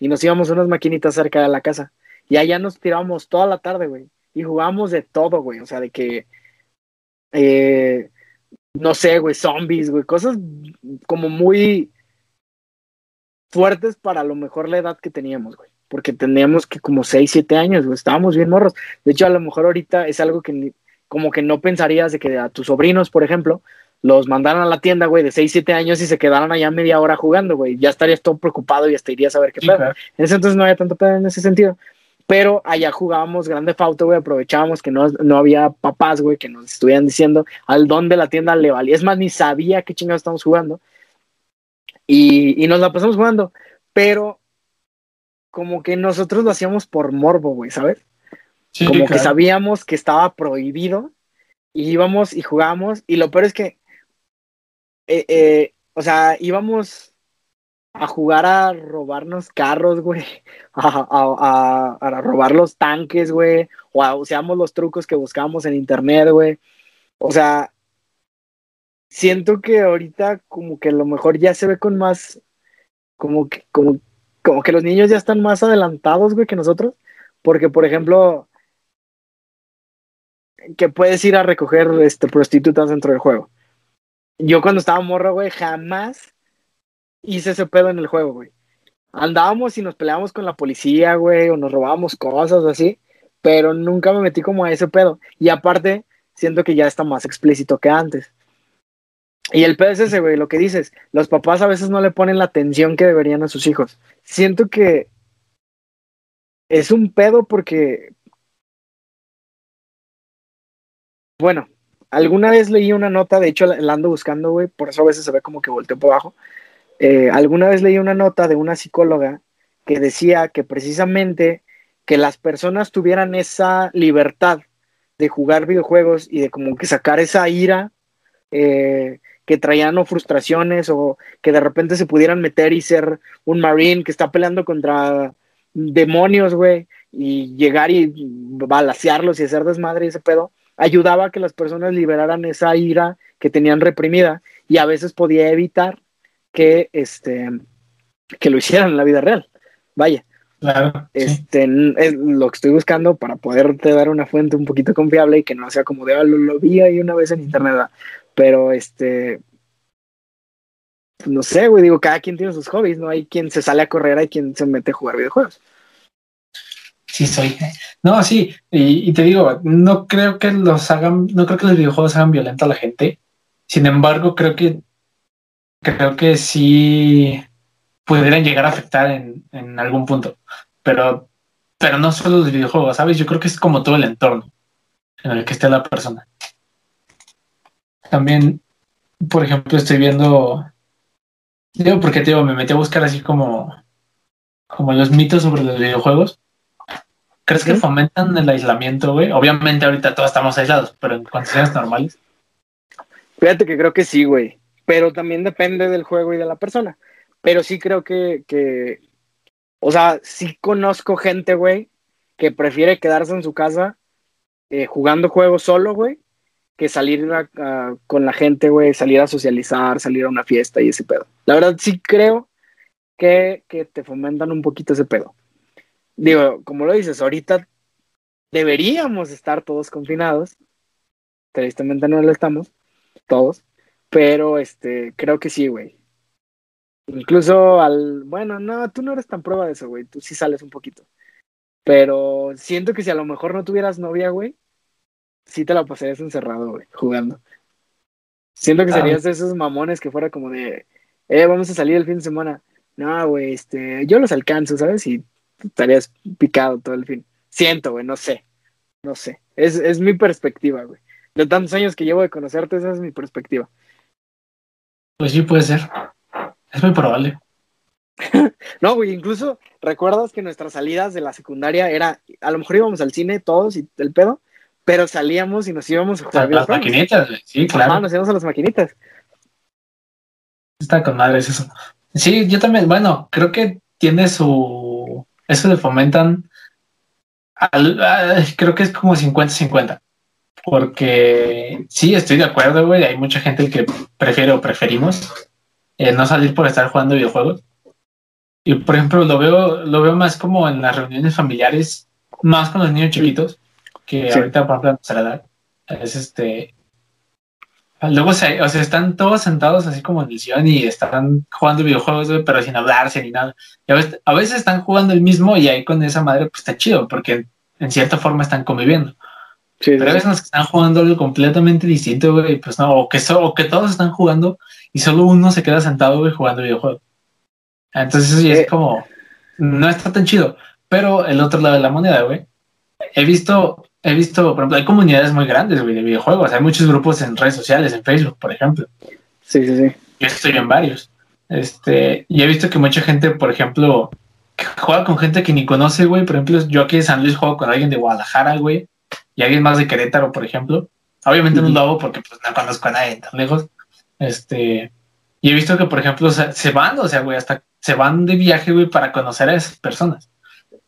y nos íbamos unas maquinitas cerca de la casa. Y allá nos tirábamos toda la tarde, güey. Y jugábamos de todo, güey. O sea, de que, eh, no sé, güey, zombies, güey. Cosas como muy fuertes para lo mejor la edad que teníamos, güey. Porque teníamos que como 6, 7 años, güey. Estábamos bien morros. De hecho, a lo mejor ahorita es algo que como que no pensarías de que a tus sobrinos, por ejemplo, los mandaron a la tienda, güey, de 6, 7 años y se quedaron allá media hora jugando, güey. Ya estarías todo preocupado y hasta irías a ver qué pedo. En ese entonces no había tanto pedo en ese sentido. pero allá jugábamos grande fauto, güey, aprovechábamos que no, no había papás, güey, que nos estuvieran diciendo al don de la tienda le valía. Es más, ni sabía qué chingados estamos jugando. Y, y nos la pasamos jugando, pero como que nosotros lo hacíamos por morbo, güey, ¿sabes? como que sabíamos que estaba prohibido y íbamos y jugábamos y lo peor es que, eh, eh, o sea, íbamos a jugar a robarnos carros, güey, a, a, robar los tanques, güey, o a usamos los trucos que buscábamos en internet, güey. O sea, siento que ahorita como que a lo mejor ya se ve con más, como que, como, como que los niños ya están más adelantados, güey, que nosotros. Porque, por ejemplo, que puedes ir a recoger este, prostitutas dentro del juego. Yo cuando estaba morro, güey, jamás hice ese pedo en el juego, güey. Andábamos y nos peleábamos con la policía, güey, o nos robábamos cosas así, pero nunca me metí como a ese pedo. Y aparte, siento que ya está más explícito que antes. Y el pedo es ese, güey, lo que dices, los papás a veces no le ponen la atención que deberían a sus hijos. Siento que es un pedo porque, bueno, alguna vez leí una nota, de hecho la ando buscando, güey, por eso a veces se ve como que volteo por abajo. Eh, alguna vez leí una nota de una psicóloga que decía que precisamente que las personas tuvieran esa libertad de jugar videojuegos y de como que sacar esa ira eh, que traían o frustraciones o que de repente se pudieran meter y ser un marine que está peleando contra demonios, güey, y llegar y balasearlos y hacer desmadre y ese pedo, ayudaba a que las personas liberaran esa ira que tenían reprimida y a veces podía evitar que, este, que lo hicieran en la vida real. Vaya. Claro, este, es lo que estoy buscando para poderte dar una fuente un poquito confiable y que no sea como de, ah, lo, vi ahí una vez en internet, pero este, no sé, güey, digo, cada quien tiene sus hobbies, ¿no? Hay quien se sale a correr, hay quien se mete a jugar videojuegos. Sí, soy. No, sí, y, te digo, no creo que los hagan, no creo que los videojuegos hagan violenta a la gente. Sin embargo, creo que creo que sí pudieran llegar a afectar en, algún punto. Pero, pero no solo los videojuegos, ¿sabes? Yo creo que es como todo el entorno en el que esté la persona. También, por ejemplo, estoy viendo. Digo, porque te digo, me metí a buscar así como, como los mitos sobre los videojuegos. ¿Crees que fomentan el aislamiento, güey? Obviamente ahorita todos estamos aislados, pero en condiciones normales. Fíjate que creo que sí, güey. Pero también depende del juego y de la persona. Pero sí creo que, que o sea, sí conozco gente, güey, que prefiere quedarse en su casa eh, jugando juegos solo, güey, que salir con la gente, güey, salir a socializar, salir a una fiesta y ese pedo. La verdad sí creo que, que te fomentan un poquito ese pedo. Digo, como lo dices, ahorita deberíamos estar todos confinados. Tristemente no lo estamos, todos. Pero este, creo que sí, güey. Incluso al. Bueno, no, tú no eres tan prueba de eso, güey. Tú sí sales un poquito. Pero siento que si a lo mejor no tuvieras novia, güey, sí te la pasarías encerrado, güey, jugando. Siento que ah. serías de esos mamones que fuera como de, eh, vamos a salir el fin de semana. No, güey, este, yo los alcanzo, ¿sabes? Y estarías picado todo el fin. Siento, güey, no sé. No sé. Es, es mi perspectiva, güey. De tantos años que llevo de conocerte, esa es mi perspectiva. Pues sí, puede ser. Es muy probable. no, güey, incluso recuerdas que nuestras salidas de la secundaria era, a lo mejor íbamos al cine todos y el pedo, pero salíamos y nos íbamos a jugar. las maquinitas, sí, claro. nos íbamos a las maquinitas. Está con madres eso. Sí, yo también, bueno, creo que tiene su. Eso le fomentan. creo que es como 50-50. Porque sí, estoy de acuerdo, güey. Hay mucha gente que prefiere o preferimos eh, no salir por estar jugando videojuegos. Y por ejemplo, lo veo, lo veo más como en las reuniones familiares, más con los niños chiquitos que ahorita, por ejemplo, a edad, es este. Luego, se, o sea, están todos sentados así como en el y están jugando videojuegos, pero sin hablarse ni nada. Y a veces, están jugando el mismo y ahí con esa madre, pues está chido, porque en cierta forma están conviviendo. pero a veces los que están jugando algo completamente distinto, güey, pues no, o que, o que todos están jugando y solo uno se queda sentado, güey, jugando videojuegos. Entonces eso ya es como, no está tan chido. Pero el otro lado de la moneda, güey. He visto, he visto, por ejemplo, hay comunidades muy grandes, güey, de videojuegos. Hay muchos grupos en redes sociales, en Facebook, por ejemplo. Sí, sí, sí. Yo estoy en varios. Este, y he visto que mucha gente, por ejemplo, juega con gente que ni conoce, güey. Por ejemplo, yo aquí en San Luis juego con alguien de Guadalajara, güey. Y alguien más de Querétaro, por ejemplo. Obviamente no lo hago porque pues no conozco a nadie tan lejos. Este, y he visto que, por ejemplo, se, van, o sea, güey, hasta se van de viaje, güey, para conocer a esas personas.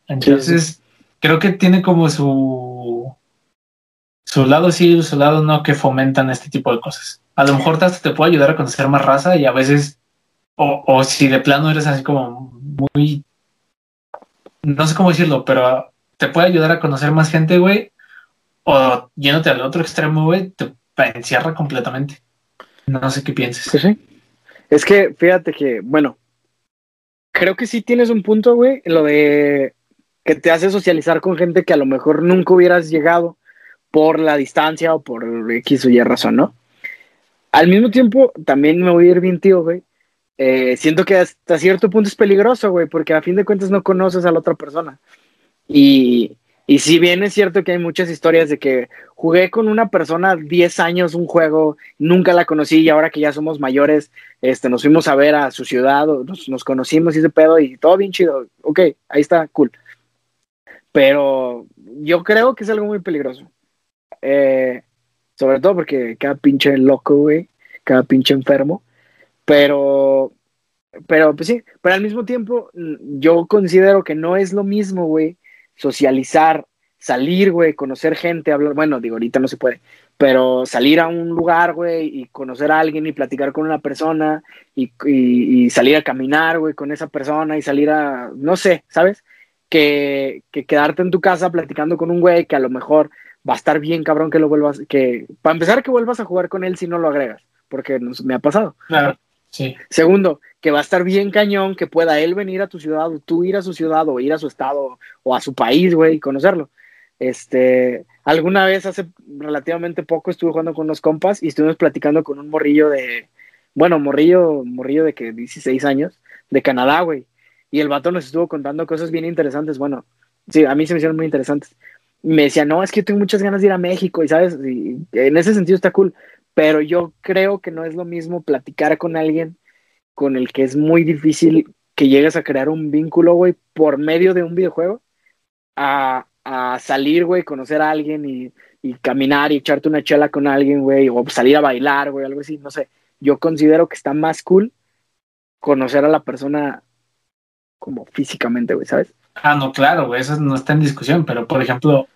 Entonces, creo que tiene como su su lado sí, su lado no, que fomentan este tipo de cosas. A lo mejor te puede ayudar a conocer más raza y a veces, o, o si de plano eres así como muy, no sé cómo decirlo, pero te puede ayudar a conocer más gente, güey, o yéndote al otro extremo, güey, te encierra completamente. No sé qué pienses. Pues sí. Es que, fíjate que, bueno, creo que sí tienes un punto, güey, lo de que te hace socializar con gente que a lo mejor nunca hubieras llegado por la distancia o por X o Y razón, ¿no? Al mismo tiempo, también me voy a ir bien tío, güey. Eh, siento que hasta cierto punto es peligroso, güey, porque a fin de cuentas no conoces a la otra persona. Y, y si bien es cierto que hay muchas historias de que jugué con una persona 10 años un juego, nunca la conocí y ahora que ya somos mayores, este, nos fuimos a ver a su ciudad, nos, nos conocimos y ese pedo y todo bien chido. Ok, ahí está, cool. Pero yo creo que es algo muy peligroso. Eh, sobre todo porque cada pinche loco, güey, cada pinche enfermo. Pero, pero pues sí, pero al mismo tiempo yo considero que no es lo mismo, güey socializar, salir, güey, conocer gente, hablar, bueno, digo, ahorita no se puede, pero salir a un lugar, güey, y conocer a alguien y platicar con una persona y, salir a caminar, güey, con esa persona y salir a, no sé, ¿sabes? Que, quedarte en tu casa platicando con un güey que a lo mejor va a estar bien cabrón que lo vuelvas, que, para empezar, que vuelvas a jugar con él si no lo agregas, porque me ha pasado. Claro, sí. Segundo, que va a estar bien cañón que pueda él venir a tu ciudad o tú ir a su ciudad o ir a su estado o a su país, güey, y conocerlo. Este, alguna vez hace relativamente poco estuve jugando con unos compas y estuvimos platicando con un morrillo de, bueno, morrillo, morrillo de que 16 años, de Canadá, güey. Y el vato nos estuvo contando cosas bien interesantes, bueno, sí, a mí se me hicieron muy interesantes. Y me decía, no, es que yo tengo muchas ganas de ir a México y, ¿sabes? Y en ese sentido está cool, pero yo creo que no es lo mismo platicar con alguien con el que es muy difícil que llegues a crear un vínculo, güey, por medio de un videojuego, a, salir, güey, conocer a alguien y, caminar y echarte una chela con alguien, güey, o salir a bailar, güey, algo así, no sé. Yo considero que está más cool conocer a la persona como físicamente, güey, ¿sabes? Ah, no, claro, güey, eso no está en discusión, pero por ejemplo,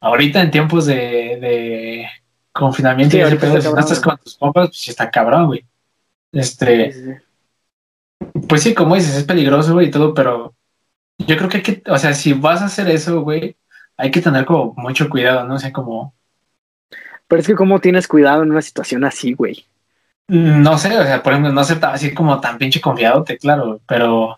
ahorita en tiempos de, confinamiento y ese pedo, si no estás con tus compas, pues está cabrón, güey. Este. Pues sí, como dices, es peligroso, güey, y todo, pero yo creo que hay que, o sea, si vas a hacer eso, güey, hay que tener como mucho cuidado, ¿no? O sea, como. Pero es que, ¿cómo tienes cuidado en una situación así, güey? No sé, o sea, por ejemplo, no ser así como tan pinche confiado, te claro, pero.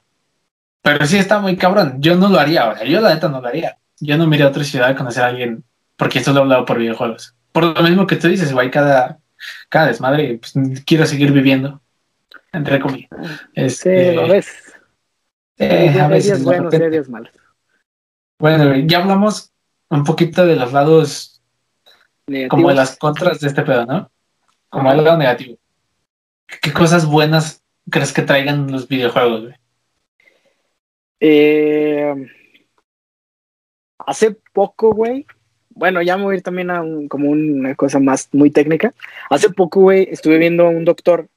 Pero sí está muy cabrón. Yo no lo haría, o sea, yo la neta no lo haría. Yo no me iría a otra ciudad a conocer a alguien, porque esto lo he hablado por videojuegos. Por lo mismo que tú dices, güey, cada, cada desmadre, pues quiero seguir viviendo, entre comillas. Este, sí, lo ves. Eh, a veces buenos días malos. Bueno, ya hablamos un poquito de los lados, como de las contras de este pedo, ¿no? Como el lado negativo. ¿Qué cosas buenas crees que traigan los videojuegos, güey? Eh, hace poco, güey, bueno, ya me voy a ir también a como una cosa más muy técnica. Hace poco, güey, estuve viendo a un doctor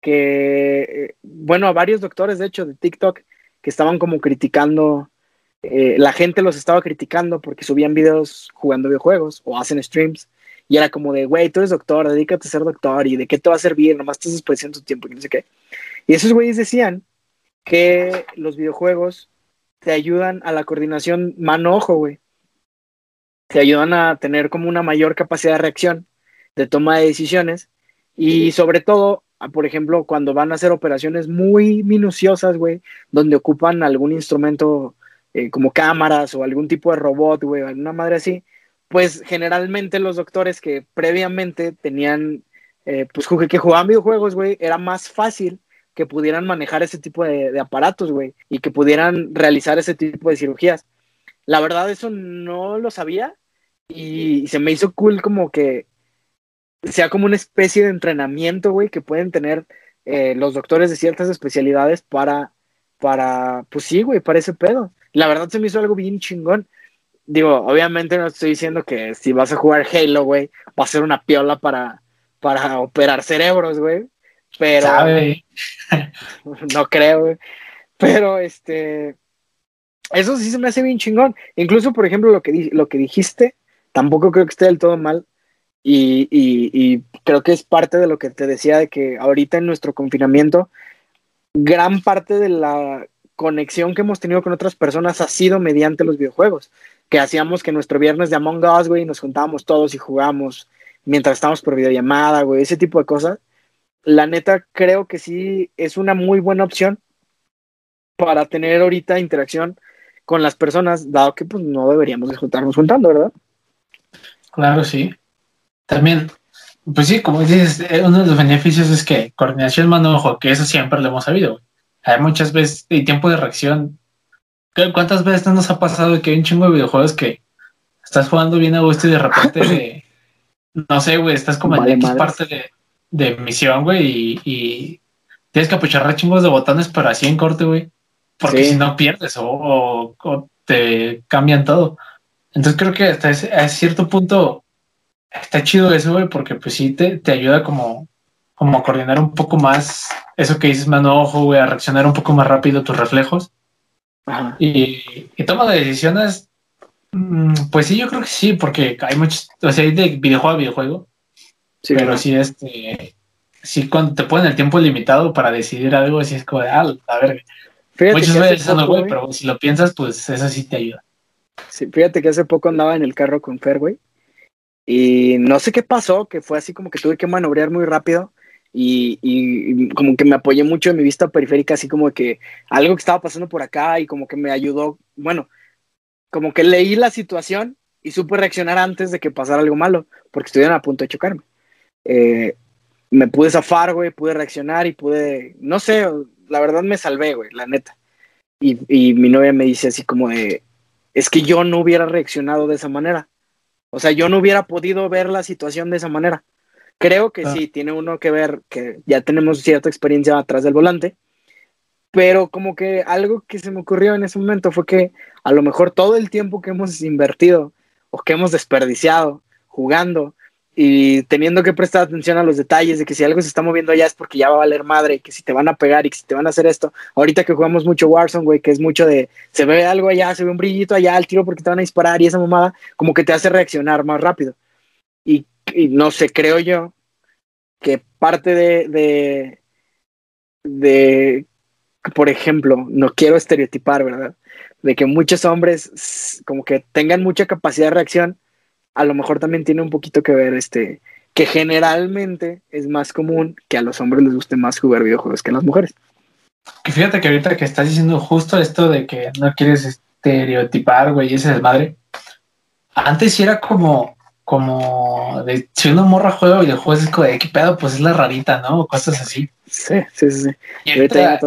que, eh, bueno, a varios doctores, de hecho, de TikTok, que estaban como criticando, eh, la gente los estaba criticando porque subían videos jugando videojuegos o hacen streams. Y era como de, güey, tú eres doctor, dedícate a ser doctor y de qué te va a servir, nomás estás desperdiciando tu tiempo y no sé qué. Y esos güeyes decían que los videojuegos te ayudan a la coordinación mano-ojo, güey. Te ayudan a tener como una mayor capacidad de reacción, de toma de decisiones. Y sobre todo, por ejemplo, cuando van a hacer operaciones muy minuciosas, güey, donde ocupan algún instrumento eh, como cámaras o algún tipo de robot, güey, alguna madre así, pues generalmente los doctores que previamente tenían, eh, pues que jugaban videojuegos, güey, era más fácil que pudieran manejar ese tipo de, aparatos, güey, y que pudieran realizar ese tipo de cirugías. La verdad, eso no lo sabía y se me hizo cool como que sea como una especie de entrenamiento, güey, que pueden tener eh, los doctores de ciertas especialidades para, para, pues sí, güey, para ese pedo. La verdad se me hizo algo bien chingón. Digo, obviamente no estoy diciendo que si vas a jugar Halo, güey, va a ser una piola para, para operar cerebros, güey. Pero. no creo, güey. Pero este. Eso sí se me hace bien chingón. Incluso, por ejemplo, lo que, lo que dijiste, tampoco creo que esté del todo mal. Y, y, creo que es parte de lo que te decía de que ahorita en nuestro confinamiento, gran parte de la conexión que hemos tenido con otras personas ha sido mediante los videojuegos. Que hacíamos que nuestro viernes de Among Us, güey, nos juntábamos todos y jugamos mientras estábamos por videollamada, güey, ese tipo de cosas. La neta, creo que sí es una muy buena opción para tener ahorita interacción con las personas, dado que pues no deberíamos de juntarnos juntando, ¿verdad? Claro, sí. También, pues sí, como dices, eh, uno de los beneficios es que coordinación mano-ojo, que eso siempre lo hemos sabido. Hay muchas veces, y tiempo de reacción. ¿Cuántas veces nos ha pasado que hay un chingo de videojuegos que estás jugando bien a gusto y de repente, no sé, güey, estás como en X parte de, de misión, güey, y, tienes que apucharrar chingos de botones, pero así en corte, güey, porque si no pierdes o, te cambian todo. Entonces creo que hasta ese, a cierto punto está chido eso, güey, porque pues sí te, te ayuda como, como a coordinar un poco más eso que dices mano ojo, güey, a reaccionar un poco más rápido tus reflejos. Y, y toma de decisiones, mm, pues sí, yo creo que sí, porque hay muchos, o sea, hay de videojuego a videojuego. Sí, pero sí, este, sí, cuando te ponen el tiempo limitado para decidir algo, así es como de, ah, a ver, muchas veces no, güey, pero si lo piensas, pues eso sí te ayuda. Sí, fíjate que hace poco andaba en el carro con Fer, güey, y no sé qué pasó, que fue así como que tuve que manobrear muy rápido y, como que me apoyé mucho en mi vista periférica, así como que algo que estaba pasando por acá y como que me ayudó, bueno, como que leí la situación y supe reaccionar antes de que pasara algo malo, porque estuvieron a punto de chocarme. Eh, me pude zafar, güey, pude reaccionar y pude, no sé, la verdad me salvé, güey, la neta. Y, y mi novia me dice así como de, es que yo no hubiera reaccionado de esa manera. O sea, yo no hubiera podido ver la situación de esa manera. Creo que ah. sí, tiene uno que ver que ya tenemos cierta experiencia atrás del volante, pero como que algo que se me ocurrió en ese momento fue que a lo mejor todo el tiempo que hemos invertido o que hemos desperdiciado jugando y teniendo que prestar atención a los detalles de que si algo se está moviendo allá es porque ya va a valer madre, que si te van a pegar y que si te van a hacer esto. Ahorita que jugamos mucho Warzone, güey, que es mucho de se ve algo allá, se ve un brillito allá, al tiro porque te van a disparar y esa mamada, como que te hace reaccionar más rápido. Y, no sé, creo yo que parte de, de, de, por ejemplo, no quiero estereotipar, ¿verdad? De que muchos hombres como que tengan mucha capacidad de reacción a lo mejor también tiene un poquito que ver este que generalmente es más común que a los hombres les guste más jugar videojuegos que a las mujeres. Que fíjate que ahorita que estás diciendo justo esto de que no quieres estereotipar, güey, ese desmadre. Antes sí era como, como de si una morra juega videojuegos es como de qué pedo, pues es la rarita, ¿no? O cosas así. Sí, sí, sí. Y ahorita,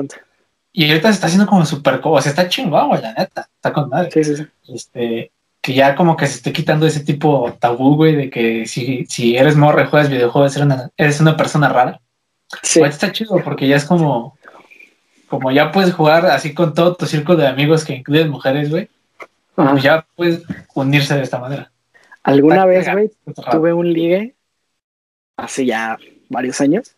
y ahorita se está haciendo como súper, o sea, está chingón, güey, la neta. Está con madre. Sí, sí, sí. Este, que ya como que se esté quitando ese tipo tabú, güey, de que si, si eres morra y juegas videojuegos, eres una, eres una persona rara. Sí. Pues está chido porque ya es como, como ya puedes jugar así con todo tu círculo de amigos que incluyen mujeres, güey. Pues ya puedes unirse de esta manera. Alguna vez, güey, tuve un ligue hace ya varios años,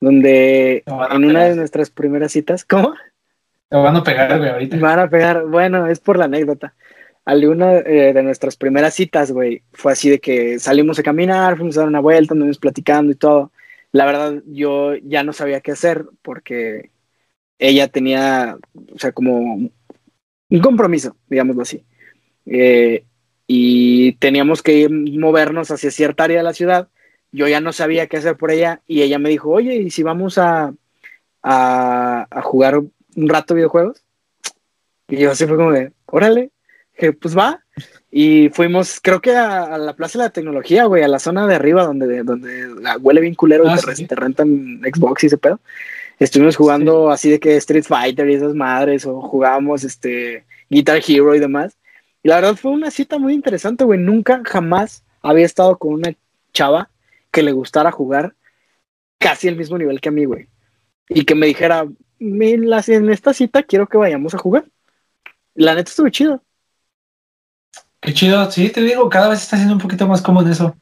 donde en una de nuestras primeras citas, ¿cómo? Te van a pegar, güey, ahorita. Me van a pegar, bueno, es por la anécdota alguna eh, de nuestras primeras citas, güey, fue así de que salimos a caminar, fuimos a dar una vuelta, anduvimos platicando y todo. La verdad, yo ya no sabía qué hacer porque ella tenía, o sea, como un compromiso, digámoslo así. Eh, y teníamos que movernos hacia cierta área de la ciudad. Yo ya no sabía qué hacer por ella y ella me dijo, oye, ¿y si vamos a, a, a jugar un rato videojuegos? Y yo así fue como de, órale, que pues va. Y fuimos, creo que a, la Plaza de la Tecnología, güey, a la zona de arriba donde, donde huele bien culero y ah, te, rentan Xbox y ese pedo. Estuvimos jugando así de que Street Fighter y esas madres, o jugábamos este Guitar Hero y demás. Y la verdad fue una cita muy interesante, güey. Nunca, jamás había estado con una chava que le gustara jugar casi el mismo nivel que a mí, güey. Y que me dijera, en esta cita quiero que vayamos a jugar. La neta estuvo chido. Qué chido, sí, te digo, cada vez está siendo un poquito más común eso.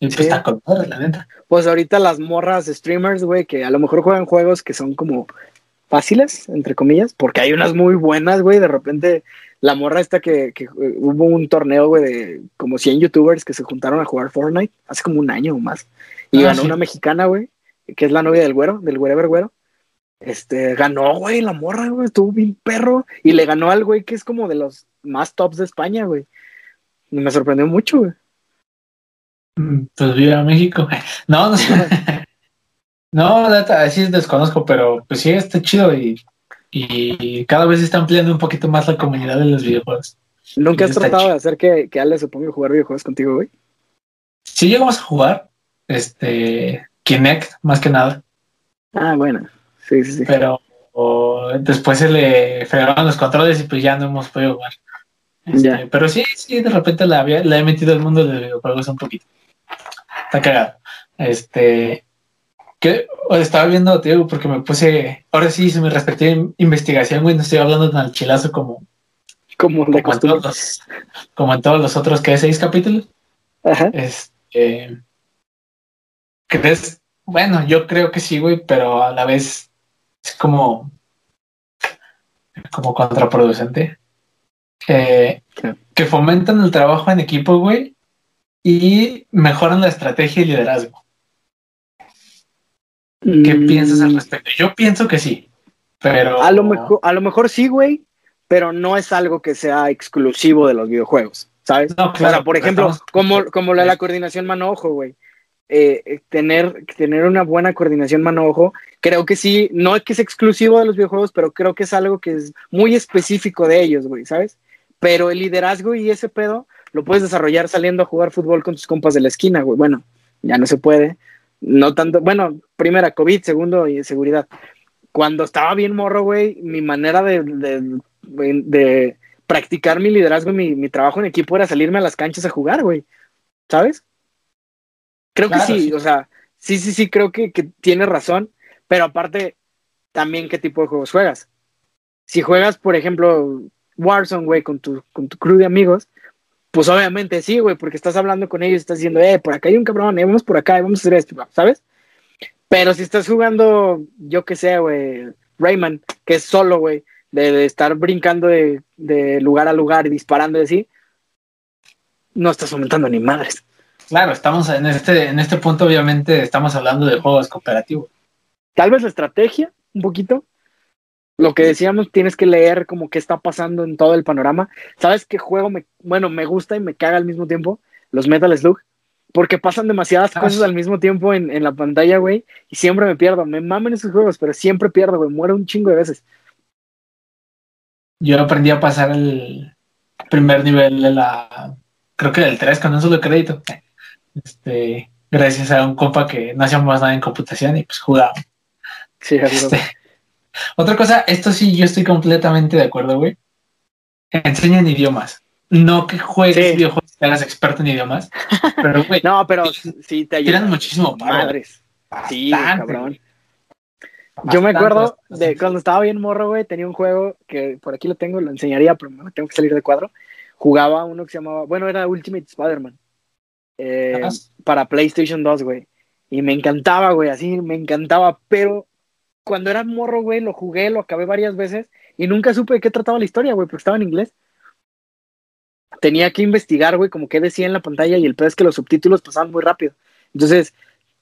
Y pues está con la neta. Pues ahorita las morras streamers, güey, que a lo mejor juegan juegos que son como fáciles, entre comillas, porque hay unas muy buenas, güey. De repente, la morra esta que, que hubo un torneo, güey, de como 100 youtubers que se juntaron a jugar Fortnite hace como un año o más. Y ah, ganó una mexicana, güey, que es la novia del güero, del güerever güero. Este, ganó, güey, la morra, güey, estuvo bien perro. Y le ganó al güey que es como de los más tops de España, güey. Me sorprendió mucho, güey. Mm, pues viva México. No, no sé. no, así desconozco, pero pues sí, está chido y, y cada vez está ampliando un poquito más la comunidad de los videojuegos. ¿Nunca has tratado de hacer que, que Ale se ponga a jugar videojuegos contigo, güey? Sí llegamos a jugar, este, Kinect, más que nada. Ah, bueno, sí, sí, sí. Pero después se le fregaron los controles y pues ya no hemos podido jugar. Este, pero sí, sí, de repente la, había, la he metido al mundo de videojuegos un poquito. Está cagado. Este, que estaba viendo, tío, porque me puse, ahora sí hice mi respectiva investigación, güey, no estoy hablando tan al chilazo como, como, como, en todos los, como en todos los otros que seis capítulos. Ajá. Este, ¿crees? Bueno, yo creo que sí, güey, pero a la vez es como, como contraproducente. Eh, que fomentan el trabajo en equipo, güey, y mejoran la estrategia y liderazgo. ¿Qué mm. piensas al respecto? Yo pienso que sí, pero... A lo mejor, a lo mejor sí, güey, pero no es algo que sea exclusivo de los videojuegos, ¿sabes? o sea, por ejemplo, como, como la, la coordinación mano-ojo, güey. Eh, eh, tener, tener una buena coordinación mano-ojo, creo que sí, no es que es exclusivo de los videojuegos, pero creo que es algo que es muy específico de ellos, güey, ¿sabes? Pero el liderazgo y ese pedo lo puedes desarrollar saliendo a jugar fútbol con tus compas de la esquina, güey. Bueno, ya no se puede. No tanto, bueno, primera, COVID, segundo, y seguridad. Cuando estaba bien morro, güey, mi manera de, de, practicar mi liderazgo y mi, mi, trabajo en equipo era salirme a las canchas a jugar, güey. ¿Sabes? Creo que sí, o sea, sí, sí, sí, creo que, que tiene razón, pero aparte, también qué tipo de juegos juegas. Si juegas, por ejemplo, Warzone, güey, con tu, con tu crew de amigos, pues obviamente sí, güey, porque estás hablando con ellos, estás diciendo, eh, por acá hay un cabrón, eh, vamos por acá, vamos a hacer esto, ¿sabes? Pero si estás jugando, yo qué sé, güey, Rayman, que es solo, güey, de, estar brincando de, lugar a lugar y disparando así, no estás aumentando ni madres. Claro, estamos en este, en este punto, obviamente, estamos hablando de juegos cooperativos. Tal vez la estrategia, un poquito, lo que decíamos, tienes que leer como qué está pasando en todo el panorama. ¿Sabes qué juego me, bueno, me gusta y me caga al mismo tiempo? Los Metal Slug. Porque pasan demasiadas ah, cosas al mismo tiempo en, la pantalla, güey. Y siempre me pierdo. Me mamen esos juegos, pero siempre pierdo, güey. Muero un chingo de veces. Yo aprendí a pasar el primer nivel de la. Creo que del 3 con un solo crédito. Este, gracias a un compa que no hacíamos nada en computación y pues jugaba. Sí, este, otra cosa, esto sí, yo estoy completamente de acuerdo, güey. Enseñan idiomas. No que juegues videojuegos y hagas experto en idiomas. Pero, güey. no, pero sí te ayudan. muchísimo Madres. Sí, cabrón. Yo me acuerdo de cuando estaba bien morro, güey, tenía un juego que por aquí lo tengo, lo enseñaría, pero me tengo que salir de cuadro. Jugaba uno que se llamaba, bueno, era Ultimate Spider-Man. Eh, para PlayStation 2, güey. Y me encantaba, güey, así me encantaba, pero cuando era morro, güey, lo jugué, lo acabé varias veces y nunca supe de qué trataba la historia, güey, porque estaba en inglés. Tenía que investigar, güey, como qué decía en la pantalla y el peor es que los subtítulos pasaban muy rápido. Entonces,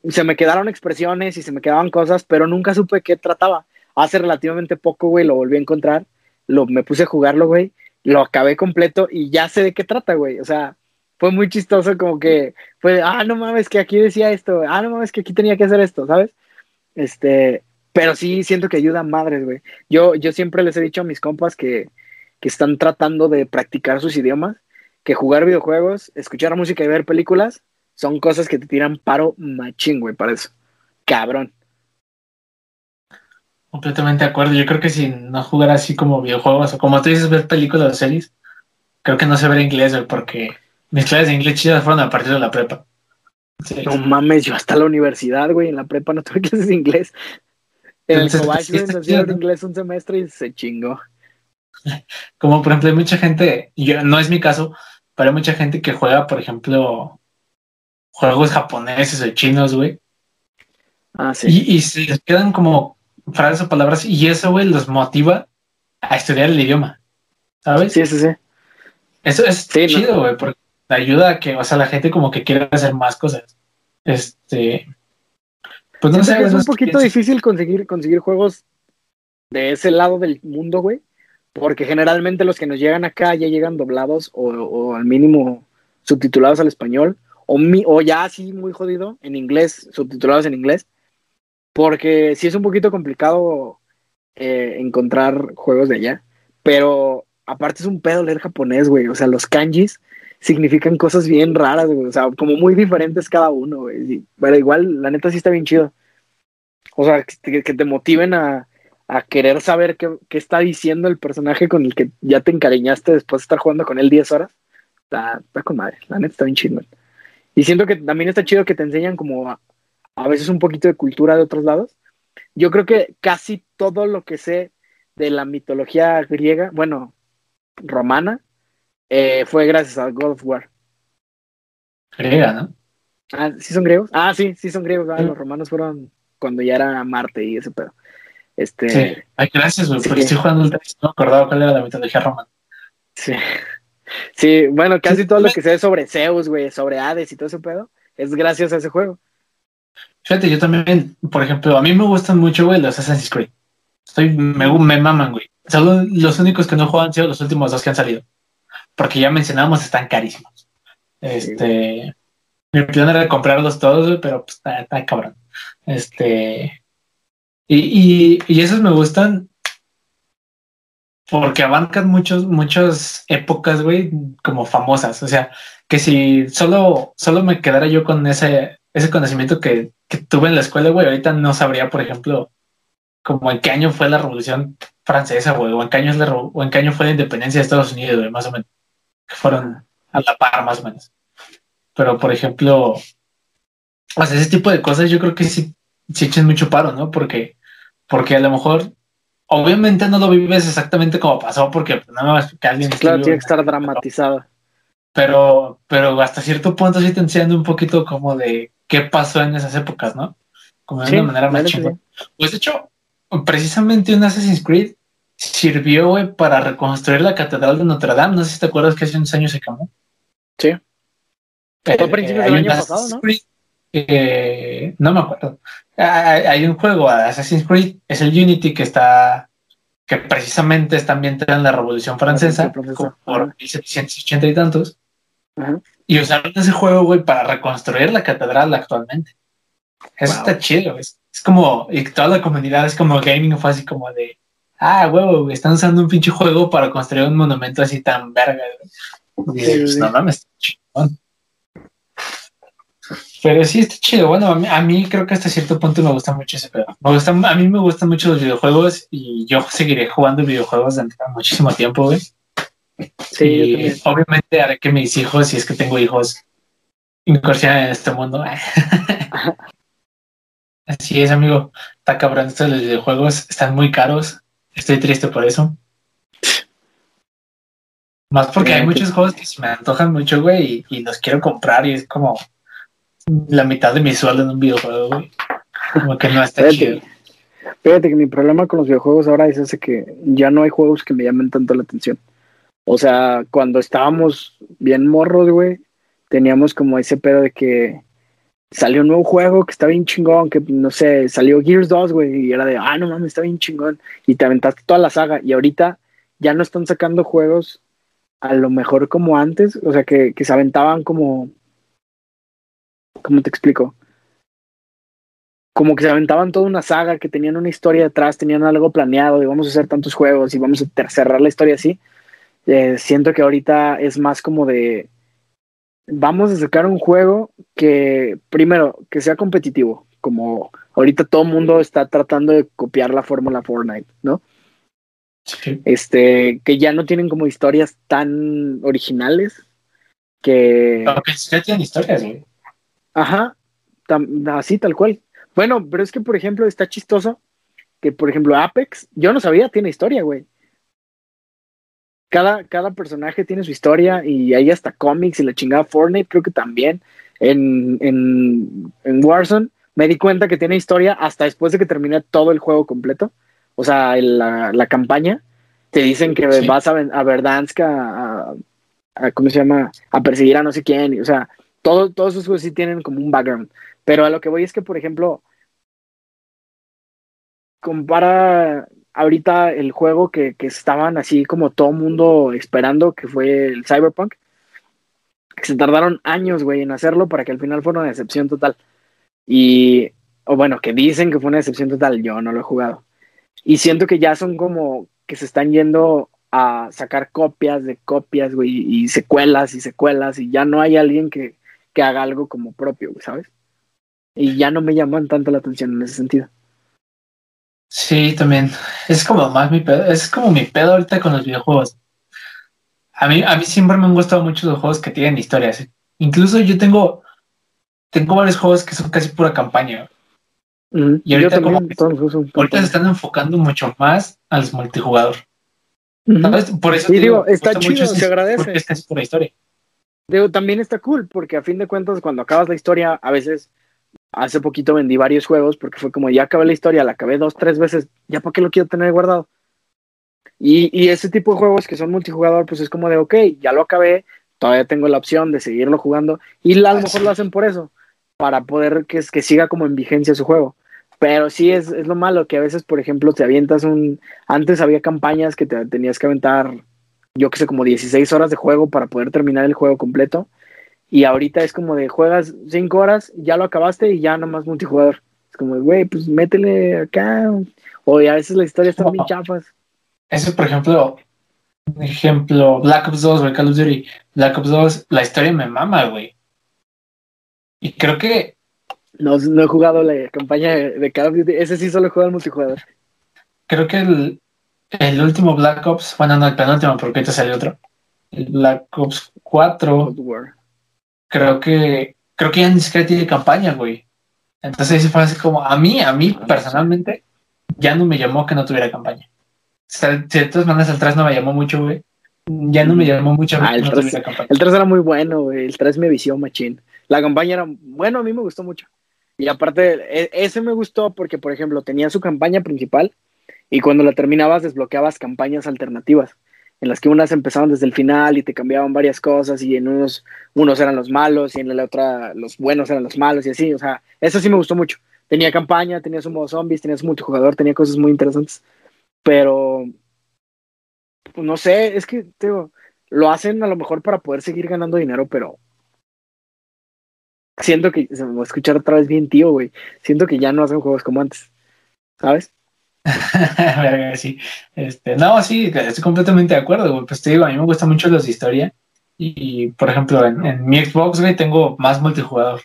se me quedaron expresiones y se me quedaban cosas, pero nunca supe de qué trataba. Hace relativamente poco, güey, lo volví a encontrar, lo, me puse a jugarlo, güey, lo acabé completo y ya sé de qué trata, güey. O sea, fue muy chistoso como que fue, ah, no mames, que aquí decía esto, ah, no mames, que aquí tenía que hacer esto, ¿sabes? Este, pero sí siento que ayuda a madres, güey. Yo, yo siempre les he dicho a mis compas que, que están tratando de practicar sus idiomas, que jugar videojuegos, escuchar música y ver películas son cosas que te tiran paro machín, güey, para eso. Cabrón. Completamente de acuerdo. Yo creo que si no jugara así como videojuegos o como tú dices, ver películas o series, creo que no sé ver inglés, güey, porque mis clases de inglés chidas fueron a partir de la prepa. No mames, yo hasta la universidad, güey, en la prepa no tuve clases de inglés. En el Cobach, nos dieron inglés un semestre y se chingó. Como por ejemplo, hay mucha gente, yo, no es mi caso, pero hay mucha gente que juega, por ejemplo, juegos japoneses o chinos, güey. Ah, sí. Y, y se les quedan como frases o palabras y eso, güey, los motiva a estudiar el idioma. ¿Sabes? Sí, sí, sí. Eso es chido, güey, porque ayuda a que, o sea, la gente como que quiere hacer más cosas. Este. Pues no sé. Es un poquito difícil conseguir, conseguir juegos de ese lado del mundo, güey. Porque generalmente los que nos llegan acá ya llegan doblados o, o al mínimo subtitulados al español. O, mi, o ya así muy jodido en inglés, subtitulados en inglés. Porque sí es un poquito complicado eh, encontrar juegos de allá. Pero aparte es un pedo leer japonés, güey. O sea, los kanjis significan cosas bien raras, güey. O sea, como muy diferentes cada uno, güey. Pero igual, la neta sí está bien chido. O sea, que, que te motiven a, a querer saber qué, qué, está diciendo el personaje con el que ya te encariñaste después de estar jugando con él 10 horas. Está, está con madre. La neta está bien chido. Y siento que también está chido que te enseñan como a, a veces un poquito de cultura de otros lados. Yo creo que casi todo lo que sé de la mitología griega, bueno, romana, eh, fue gracias a God of War. Griega, ¿no? Ah, ¿sí son griegos? Ah, sí, sí son griegos. Ah, sí. Los romanos fueron cuando ya era Marte y ese pedo. Este... Sí. Ay, gracias, güey, porque estoy jugando el texto, no acordaba cuál era la mitología romana. Sí. Sí, bueno, casi sí, todo lo que sé sobre Zeus, güey, sobre Hades y todo ese pedo, es gracias a ese juego. Fíjate, yo también, por ejemplo, a mí me gustan mucho, güey, los Assassin's Creed. Estoy, me, me maman, güey. Los únicos que no juegan han sido los últimos dos que han salido. Porque ya mencionamos, están carísimos. Este. Mi plan era comprarlos todos, pero pues está, está, cabrón. Este. Y, y, y, esos me gustan porque abarcan muchos, muchas épocas, güey, como famosas. O sea, que si solo, solo me quedara yo con ese, ese conocimiento que, que tuve en la escuela, güey, ahorita no sabría, por ejemplo, como en qué año fue la revolución francesa, güey, o en qué año, es la, o en qué año fue la independencia de Estados Unidos, güey, más o menos. Que fueron a la par, más o menos. Pero, por ejemplo, o sea, ese tipo de cosas yo creo que sí, sí echen mucho paro, ¿no? Porque, porque a lo mejor, obviamente no lo vives exactamente como pasó, porque pues, nada más que alguien... Claro, tiene que estar dramatizado. Pero, pero hasta cierto punto sí te enseñan un poquito como de qué pasó en esas épocas, ¿no? Como de sí, una manera más chingona. Pues de hecho, precisamente un Assassin's Creed sirvió, güey, para reconstruir la catedral de Notre Dame. No sé si te acuerdas que hace unos años se quemó. Sí. Eh, Fue a principios del año pasado, ¿no? Creed, eh, no me acuerdo. Hay, hay, un juego, Assassin's Creed, es el Unity que está, que precisamente está ambientado en la Revolución Francesa, por 1780 y tantos. Uh -huh. Y usaron ese juego, güey, para reconstruir la catedral actualmente. Eso wow. está chido, es, es como, y toda la comunidad es como gaming, fue así como de, ah, huevo, están usando un pinche juego para construir un monumento así tan verga. Y, sí, pues, sí. no mames, chingón. Pero sí está chido. Bueno, a mí, a mí, creo que hasta cierto punto me gusta mucho ese pedo. Me gusta, a mí me gustan mucho los videojuegos y yo seguiré jugando videojuegos durante muchísimo tiempo, güey. Sí, y obviamente haré que mis hijos, si es que tengo hijos, incursionen en este mundo. Así es, amigo. Está cabrón esto de los videojuegos. Están muy caros. Estoy triste por eso. Más porque hay muchos juegos que se me antojan mucho, güey, y, y, los quiero comprar y es como la mitad de mi sueldo en un videojuego, güey. Como que no está Fíjate. chido. Fíjate que mi problema con los videojuegos ahora es ese que ya no hay juegos que me llamen tanto la atención. O sea, cuando estábamos bien morros, güey, teníamos como ese pedo de que salió un nuevo juego que está bien chingón, que no sé, salió Gears 2, güey, y era de, ah, no mames, está bien chingón, y te aventaste toda la saga, y ahorita ya no están sacando juegos a lo mejor como antes, o sea, que, que se aventaban como, ¿cómo te explico? Como que se aventaban toda una saga, que tenían una historia detrás, tenían algo planeado, y vamos a hacer tantos juegos, y vamos a cerrar la historia así. Eh, siento que ahorita es más como de, vamos a sacar un juego que, primero, que sea competitivo, como ahorita todo el mundo está tratando de copiar la fórmula Fortnite, ¿no? Sí. Este, que ya no tienen como historias tan originales que... Ya tienen historias, güey. Ajá, tam- así tal cual. Bueno, pero es que, por ejemplo, está chistoso que, por ejemplo, Apex, yo no sabía, tiene historia, güey. Cada, cada personaje tiene su historia y hay hasta cómics y la chingada Fortnite, creo que también. En, en, en Warzone me di cuenta que tiene historia hasta después de que terminé todo el juego completo. O sea, la, la campaña. Te dicen que Sí. vas a, a Verdansk a, a- a- ¿cómo se llama? A perseguir a no sé quién. y, o sea, todo, todos esos juegos sí tienen como un background. Pero a lo que voy es que, por ejemplo, compara ahorita el juego que, que estaban así como todo mundo esperando, que fue el Cyberpunk, que se tardaron años, güey, en hacerlo para que al final fuera una decepción total. Y, o bueno, que dicen que fue una decepción total, yo no lo he jugado. Y siento que ya son como que se están yendo a sacar copias de copias, güey, y secuelas y secuelas, y ya no hay alguien que, que haga algo como propio, ¿sabes? Y ya no me llaman tanto la atención en ese sentido. Sí, también. Es como más mi pedo. Es como mi pedo ahorita con los videojuegos. A mí, a mí siempre me han gustado mucho los juegos que tienen historias. Incluso yo tengo, tengo varios juegos que son casi pura campaña. Ujú. Y ahorita como que- los Ahorita se están enfocando mucho más al multijugador. Ujú. ¿Sabes? Por eso Y te digo, me está chido, se agradece. Es casi pura historia. Digo, también está cool, porque a fin de cuentas, cuando acabas la historia, a veces, hace poquito vendí varios juegos, porque fue como, ya acabé la historia, la acabé dos, tres veces, ya para qué lo quiero tener guardado. Y, y ese tipo de juegos que son multijugador, pues es como de, ok, ya lo acabé, todavía tengo la opción de seguirlo jugando, y a lo Ah, mejor lo hacen por eso, para poder que, que siga como en vigencia su juego. Pero sí es, es lo malo, que a veces, por ejemplo, te avientas un... Antes había campañas que te tenías que aventar, yo que sé, como 16 horas de juego para poder terminar el juego completo. Y ahorita es como de juegas 5 horas, ya lo acabaste y ya nomás multijugador. Es como, de, güey, pues métele acá. O a veces la historia está bien chafas. Eso, por ejemplo, un ejemplo, Black Ops 2, güey, Call of Duty. Black Ops 2, la historia me mama, güey. Y creo que No, no he jugado la campaña de, de Call of Duty. Ese sí solo juega el multijugador. creo que el, el último Black Ops, bueno, no, el penúltimo, porque ahorita salió otro. El Black Ops 4, Cold War. Creo que creo que ya ni siquiera tiene campaña, güey. Entonces sí fue así como, a mí, a mí personalmente, ya no me llamó que no tuviera campaña. O sea, si de todas maneras el 3 no me llamó mucho, güey. Ya no me llamó mucho Ah, que el no 3 tuviera campaña. El 3 era muy bueno, güey. El 3 me vició machín. La campaña era, bueno, a mí me gustó mucho. Y aparte, e- ese me gustó porque, por ejemplo, tenía su campaña principal y cuando la terminabas desbloqueabas campañas alternativas en las que unas empezaban desde el final y te cambiaban varias cosas y en unos, unos eran los malos y en la otra los buenos eran los malos y así. O sea, eso sí me gustó mucho. Tenía campaña, tenía su modo zombies, tenía multijugador, tenía cosas muy interesantes. Pero, pues, no sé, es que, digo, lo hacen a lo mejor para poder seguir ganando dinero, pero siento que se me va a escuchar otra vez bien tío, güey. Siento que ya no hacen juegos como antes, ¿sabes? Sí. Este, no, sí, estoy completamente de acuerdo, güey. Pues te digo, a mí me gustan mucho los de historia. Y, por ejemplo, en, mi Xbox, güey, tengo más multijugador.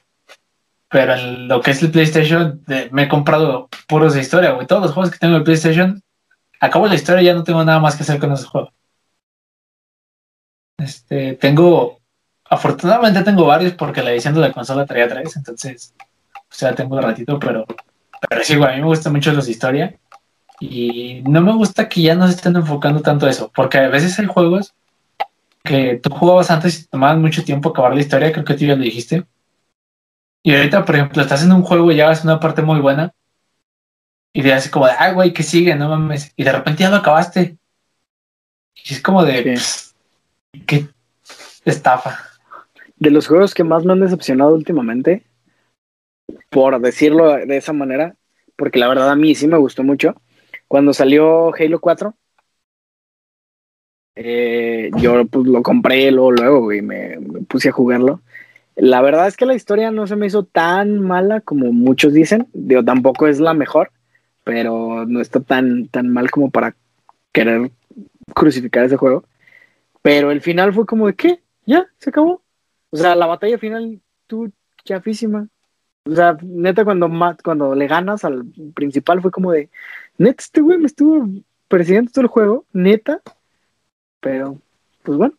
Pero en lo que es el PlayStation, me he comprado puros de historia, güey. Todos los juegos que tengo en el PlayStation, acabo la historia y ya no tengo nada más que hacer con esos juegos. Este, tengo, afortunadamente tengo varios porque la edición de la consola traía tres, entonces, o sea, tengo un ratito, pero, pero sí, güey, a mí me gustan mucho los de historia. Y no me gusta que ya no se estén enfocando tanto a eso, porque a veces hay juegos que tú jugabas antes y tomaban mucho tiempo acabar la historia, creo que tú ya lo dijiste. Y ahorita, por ejemplo, estás en un juego y ya vas a una parte muy buena y te hace como de, ay, güey, que sigue? No mames. Y de repente ya lo acabaste. Y es como de, pss, qué estafa. De los juegos que más me han decepcionado últimamente, por decirlo de esa manera, porque la verdad a mí sí me gustó mucho, cuando salió Halo 4, eh, yo pues, lo compré luego, luego y me, me puse a jugarlo. La verdad es que la historia no se me hizo tan mala como muchos dicen. Digo, tampoco es la mejor, pero no está tan, tan mal como para querer crucificar ese juego. Pero el final fue como de, ¿qué? ¿Ya? ¿Se acabó? O sea, la batalla final, tú, chafísima. O sea, neta, cuando, cuando le ganas al principal fue como de, neta, este güey me estuvo persiguiendo todo el juego, neta. Pero, pues bueno.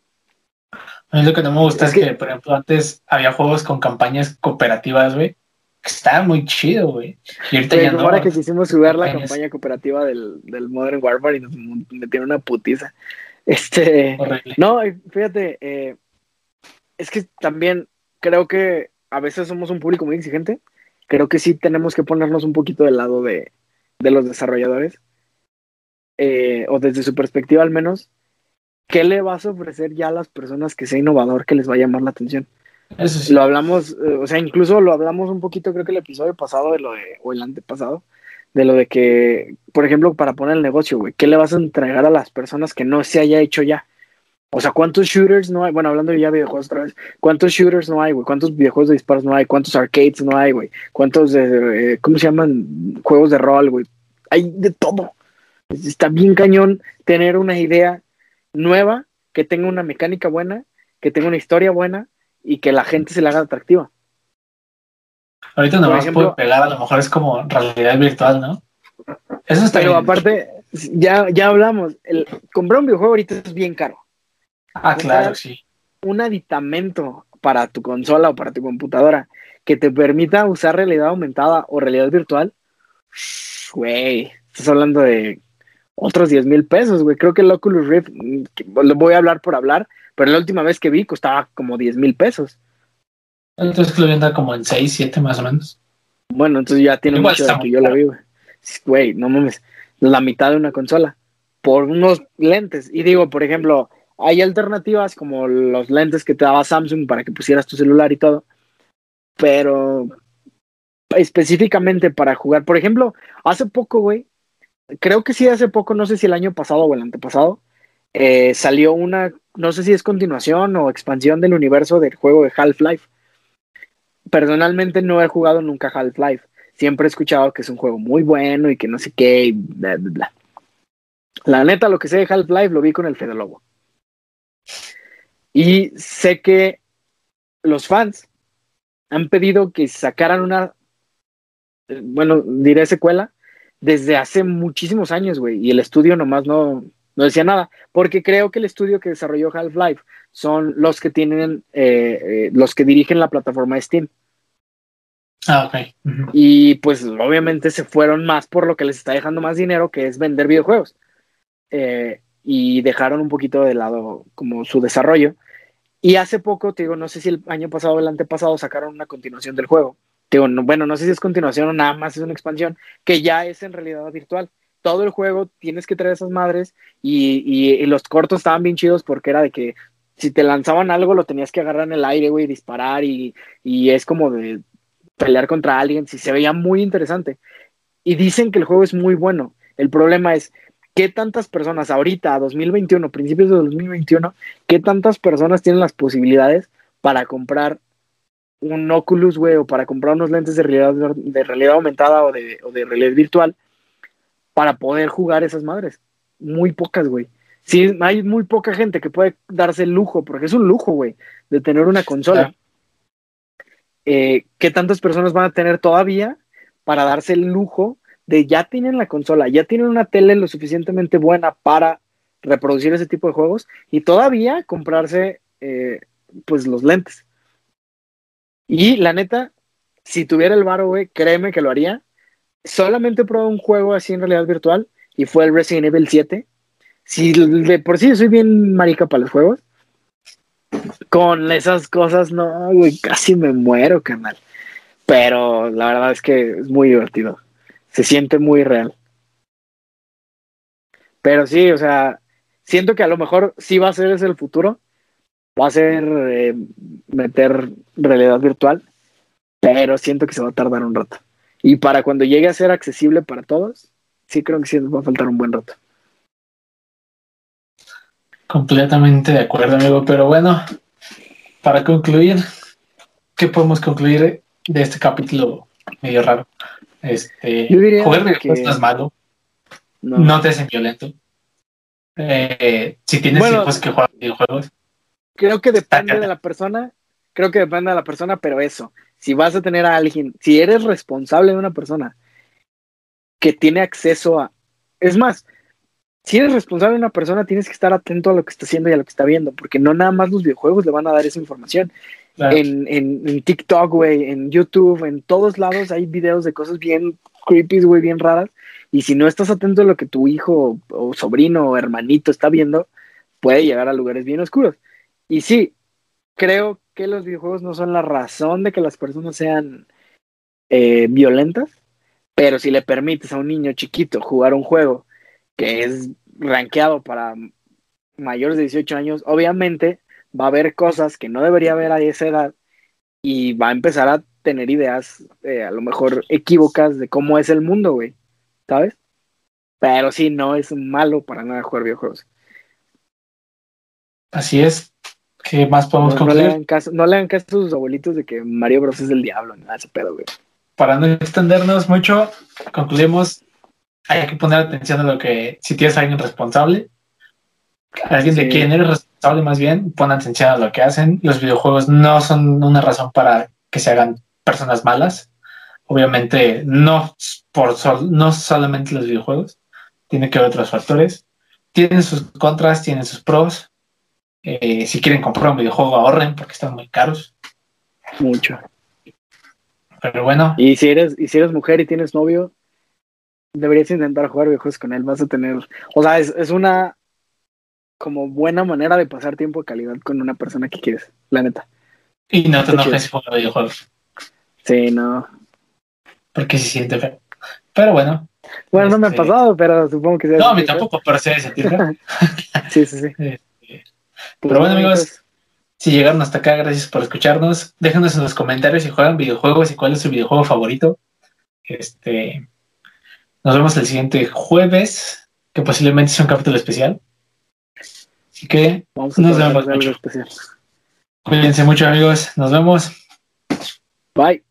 A mí lo que no me gusta es, que, por ejemplo, antes había juegos con campañas cooperativas, güey. Que estaba muy chido, güey. Y ahorita ya no. Ahora que quisimos jugar la campaña cooperativa del, del Modern Warfare y nos metieron una putiza. Este. Horrible. No, fíjate, eh, es que también creo que a veces somos un público muy exigente. Creo que sí tenemos que ponernos un poquito del lado de, de los desarrolladores. Eh, o desde su perspectiva al menos, ¿qué le vas a ofrecer ya a las personas que sea innovador, que les va a llamar la atención? Eso sí. Lo hablamos, eh, o sea, incluso lo hablamos un poquito, creo que el episodio pasado de lo de, o el antepasado, de lo de que, por ejemplo, para poner el negocio, güey, ¿qué le vas a entregar a las personas que no se haya hecho ya? O sea, ¿cuántos shooters no hay? Bueno, hablando ya de videojuegos otra vez, ¿cuántos shooters no hay, güey? ¿Cuántos videojuegos de disparos no hay? ¿Cuántos arcades no hay, güey? ¿Cuántos, de, eh, ¿cómo se llaman? Juegos de rol, güey. Hay de todo. Está bien cañón tener una idea nueva, que tenga una mecánica buena, que tenga una historia buena y que la gente se le haga atractiva. Ahorita no más puedo pegar, a lo mejor es como realidad virtual, ¿no? Eso está Pero aparte, ya, ya hablamos, el, comprar un videojuego ahorita es bien caro. Ah, claro, sí. Un aditamento para tu consola o para tu computadora que te permita usar realidad aumentada o realidad virtual, güey, estás hablando de otros 10 mil pesos, güey. Creo que el Oculus Rift, mm, lo voy a hablar por hablar, pero la última vez que vi costaba como 10 mil pesos. Entonces lo venda como en 6, 7 más o menos. Bueno, entonces ya tiene mucho de que yo lo vi, güey. Güey, no mames, la mitad de una consola por unos lentes. Y digo, por ejemplo, hay alternativas como los lentes que te daba Samsung para que pusieras tu celular y todo, pero específicamente para jugar, por ejemplo, hace poco, güey, creo que sí, hace poco, no sé si el año pasado o el antepasado, eh, salió una, no sé si es continuación o expansión del universo del juego de Half-Life. Personalmente no he jugado nunca Half-Life. Siempre he escuchado que es un juego muy bueno y que no sé qué, y bla, bla, bla. La neta, lo que sé de Half-Life lo vi con el Fede Lobo. Y sé que los fans han pedido que sacaran una, bueno, diré secuela, desde hace muchísimos años, güey, y el estudio nomás no, no decía nada, porque creo que el estudio que desarrolló Half-Life son los que tienen, eh, eh, los que dirigen la plataforma de Steam. Ah, ok. Y pues obviamente se fueron más por lo que les está dejando más dinero, que es vender videojuegos. Eh, y dejaron un poquito de lado como su desarrollo. Y hace poco, te digo, no sé si el año pasado o el antepasado sacaron una continuación del juego. Digo, bueno, no sé si es continuación o nada más es una expansión, que ya es en realidad virtual. Todo el juego tienes que traer esas madres y, y, los cortos estaban bien chidos porque era de que si te lanzaban algo lo tenías que agarrar en el aire, güey, disparar y, y es como de pelear contra alguien. Sí, se veía muy interesante. Y dicen que el juego es muy bueno. El problema es, ¿qué tantas personas ahorita, 2021, principios de 2021, qué tantas personas tienen las posibilidades para comprar un Oculus, güey, o para comprar unos lentes de realidad, de realidad aumentada o de, o de realidad virtual para poder jugar esas madres? Muy pocas, güey. Sí, hay muy poca gente que puede darse el lujo, porque es un lujo, güey, de tener una consola. Eh, ¿Qué tantas personas van a tener todavía para darse el lujo de ya tienen la consola, ya tienen una tele lo suficientemente buena para reproducir ese tipo de juegos y todavía comprarse eh, pues los lentes. Y la neta, si tuviera el varo, güey, créeme que lo haría. Solamente probé un juego así en realidad virtual y fue el Resident Evil 7. Si de por sí soy bien marica para los juegos, con esas cosas, no, güey, casi me muero, canal. Pero la verdad es que es muy divertido se siente muy real. Pero sí, o sea, siento que a lo mejor sí va a ser ese el futuro. Va a ser eh, meter realidad virtual, pero siento que se va a tardar un rato. Y para cuando llegue a ser accesible para todos, sí creo que sí nos va a faltar un buen rato. Completamente de acuerdo, amigo. Pero bueno, para concluir, ¿qué podemos concluir de este capítulo medio raro? Este, jugar videojuegos no es malo. No. te hacen violento. Eh, si tienes hijos que juegan videojuegos. Creo que depende de la persona. Creo que depende de la persona, pero eso. si vas a tener a alguien, si eres responsable de una persona que tiene acceso a... Es más, si eres responsable de una persona, tienes que estar atento a lo que está haciendo y a lo que está viendo, porque no nada más los videojuegos le van a dar esa información. En, en, en, TikTok, güey, en YouTube, en todos lados hay videos de cosas bien creepy, güey, bien raras. Y si no estás atento a lo que tu hijo o sobrino o hermanito está viendo, puede llegar a lugares bien oscuros. Y sí, creo que los videojuegos no son la razón de que las personas sean eh, violentas, pero si le permites a un niño chiquito jugar un juego que es rankeado para mayores de 18 años, obviamente va a haber cosas que no debería haber a esa edad y va a empezar a tener ideas eh, a lo mejor equívocas de cómo es el mundo, güey, ¿sabes? Pero sí, no es malo para nada jugar videojuegos. Así es. ¿Qué más podemos no, no le, hagan caso, no le hagan caso a sus abuelitos de que Mario Bros es del diablo, nada, ese pedo, güey. Para no extendernos mucho, concluimos hay que poner atención a lo que, si tienes a alguien responsable, alguien de quien eres responsable más bien, pon atención a lo que hacen. Los videojuegos no son una razón para que se hagan personas malas. Obviamente no por no solamente los videojuegos, tiene que haber otros factores. Tienen sus contras, tienen sus pros. Eh, si quieren comprar un videojuego, ahorren porque están muy caros. Mucho. Pero bueno. Y si eres, y si eres mujer y tienes novio, deberías intentar jugar videojuegos con él, vas a tener, o sea, es, una como buena manera de pasar tiempo de calidad con una persona que quieres, la neta. Y no te enojes si juegas videojuegos. Sí, no. Porque se siente feo. Pero bueno. Bueno, no me ha este, pasado, pero supongo que sí. No, a mí tampoco, pero se sentir sí, sí, sí. Pero bueno, amigos, si llegaron hasta acá, gracias por escucharnos. Déjanos en los comentarios si juegan videojuegos y cuál es su videojuego favorito. Este, nos vemos el siguiente jueves, que posiblemente sea un capítulo especial. Así que Vamos nos vemos mucho. Especial. Cuídense mucho, amigos. Nos vemos. Bye.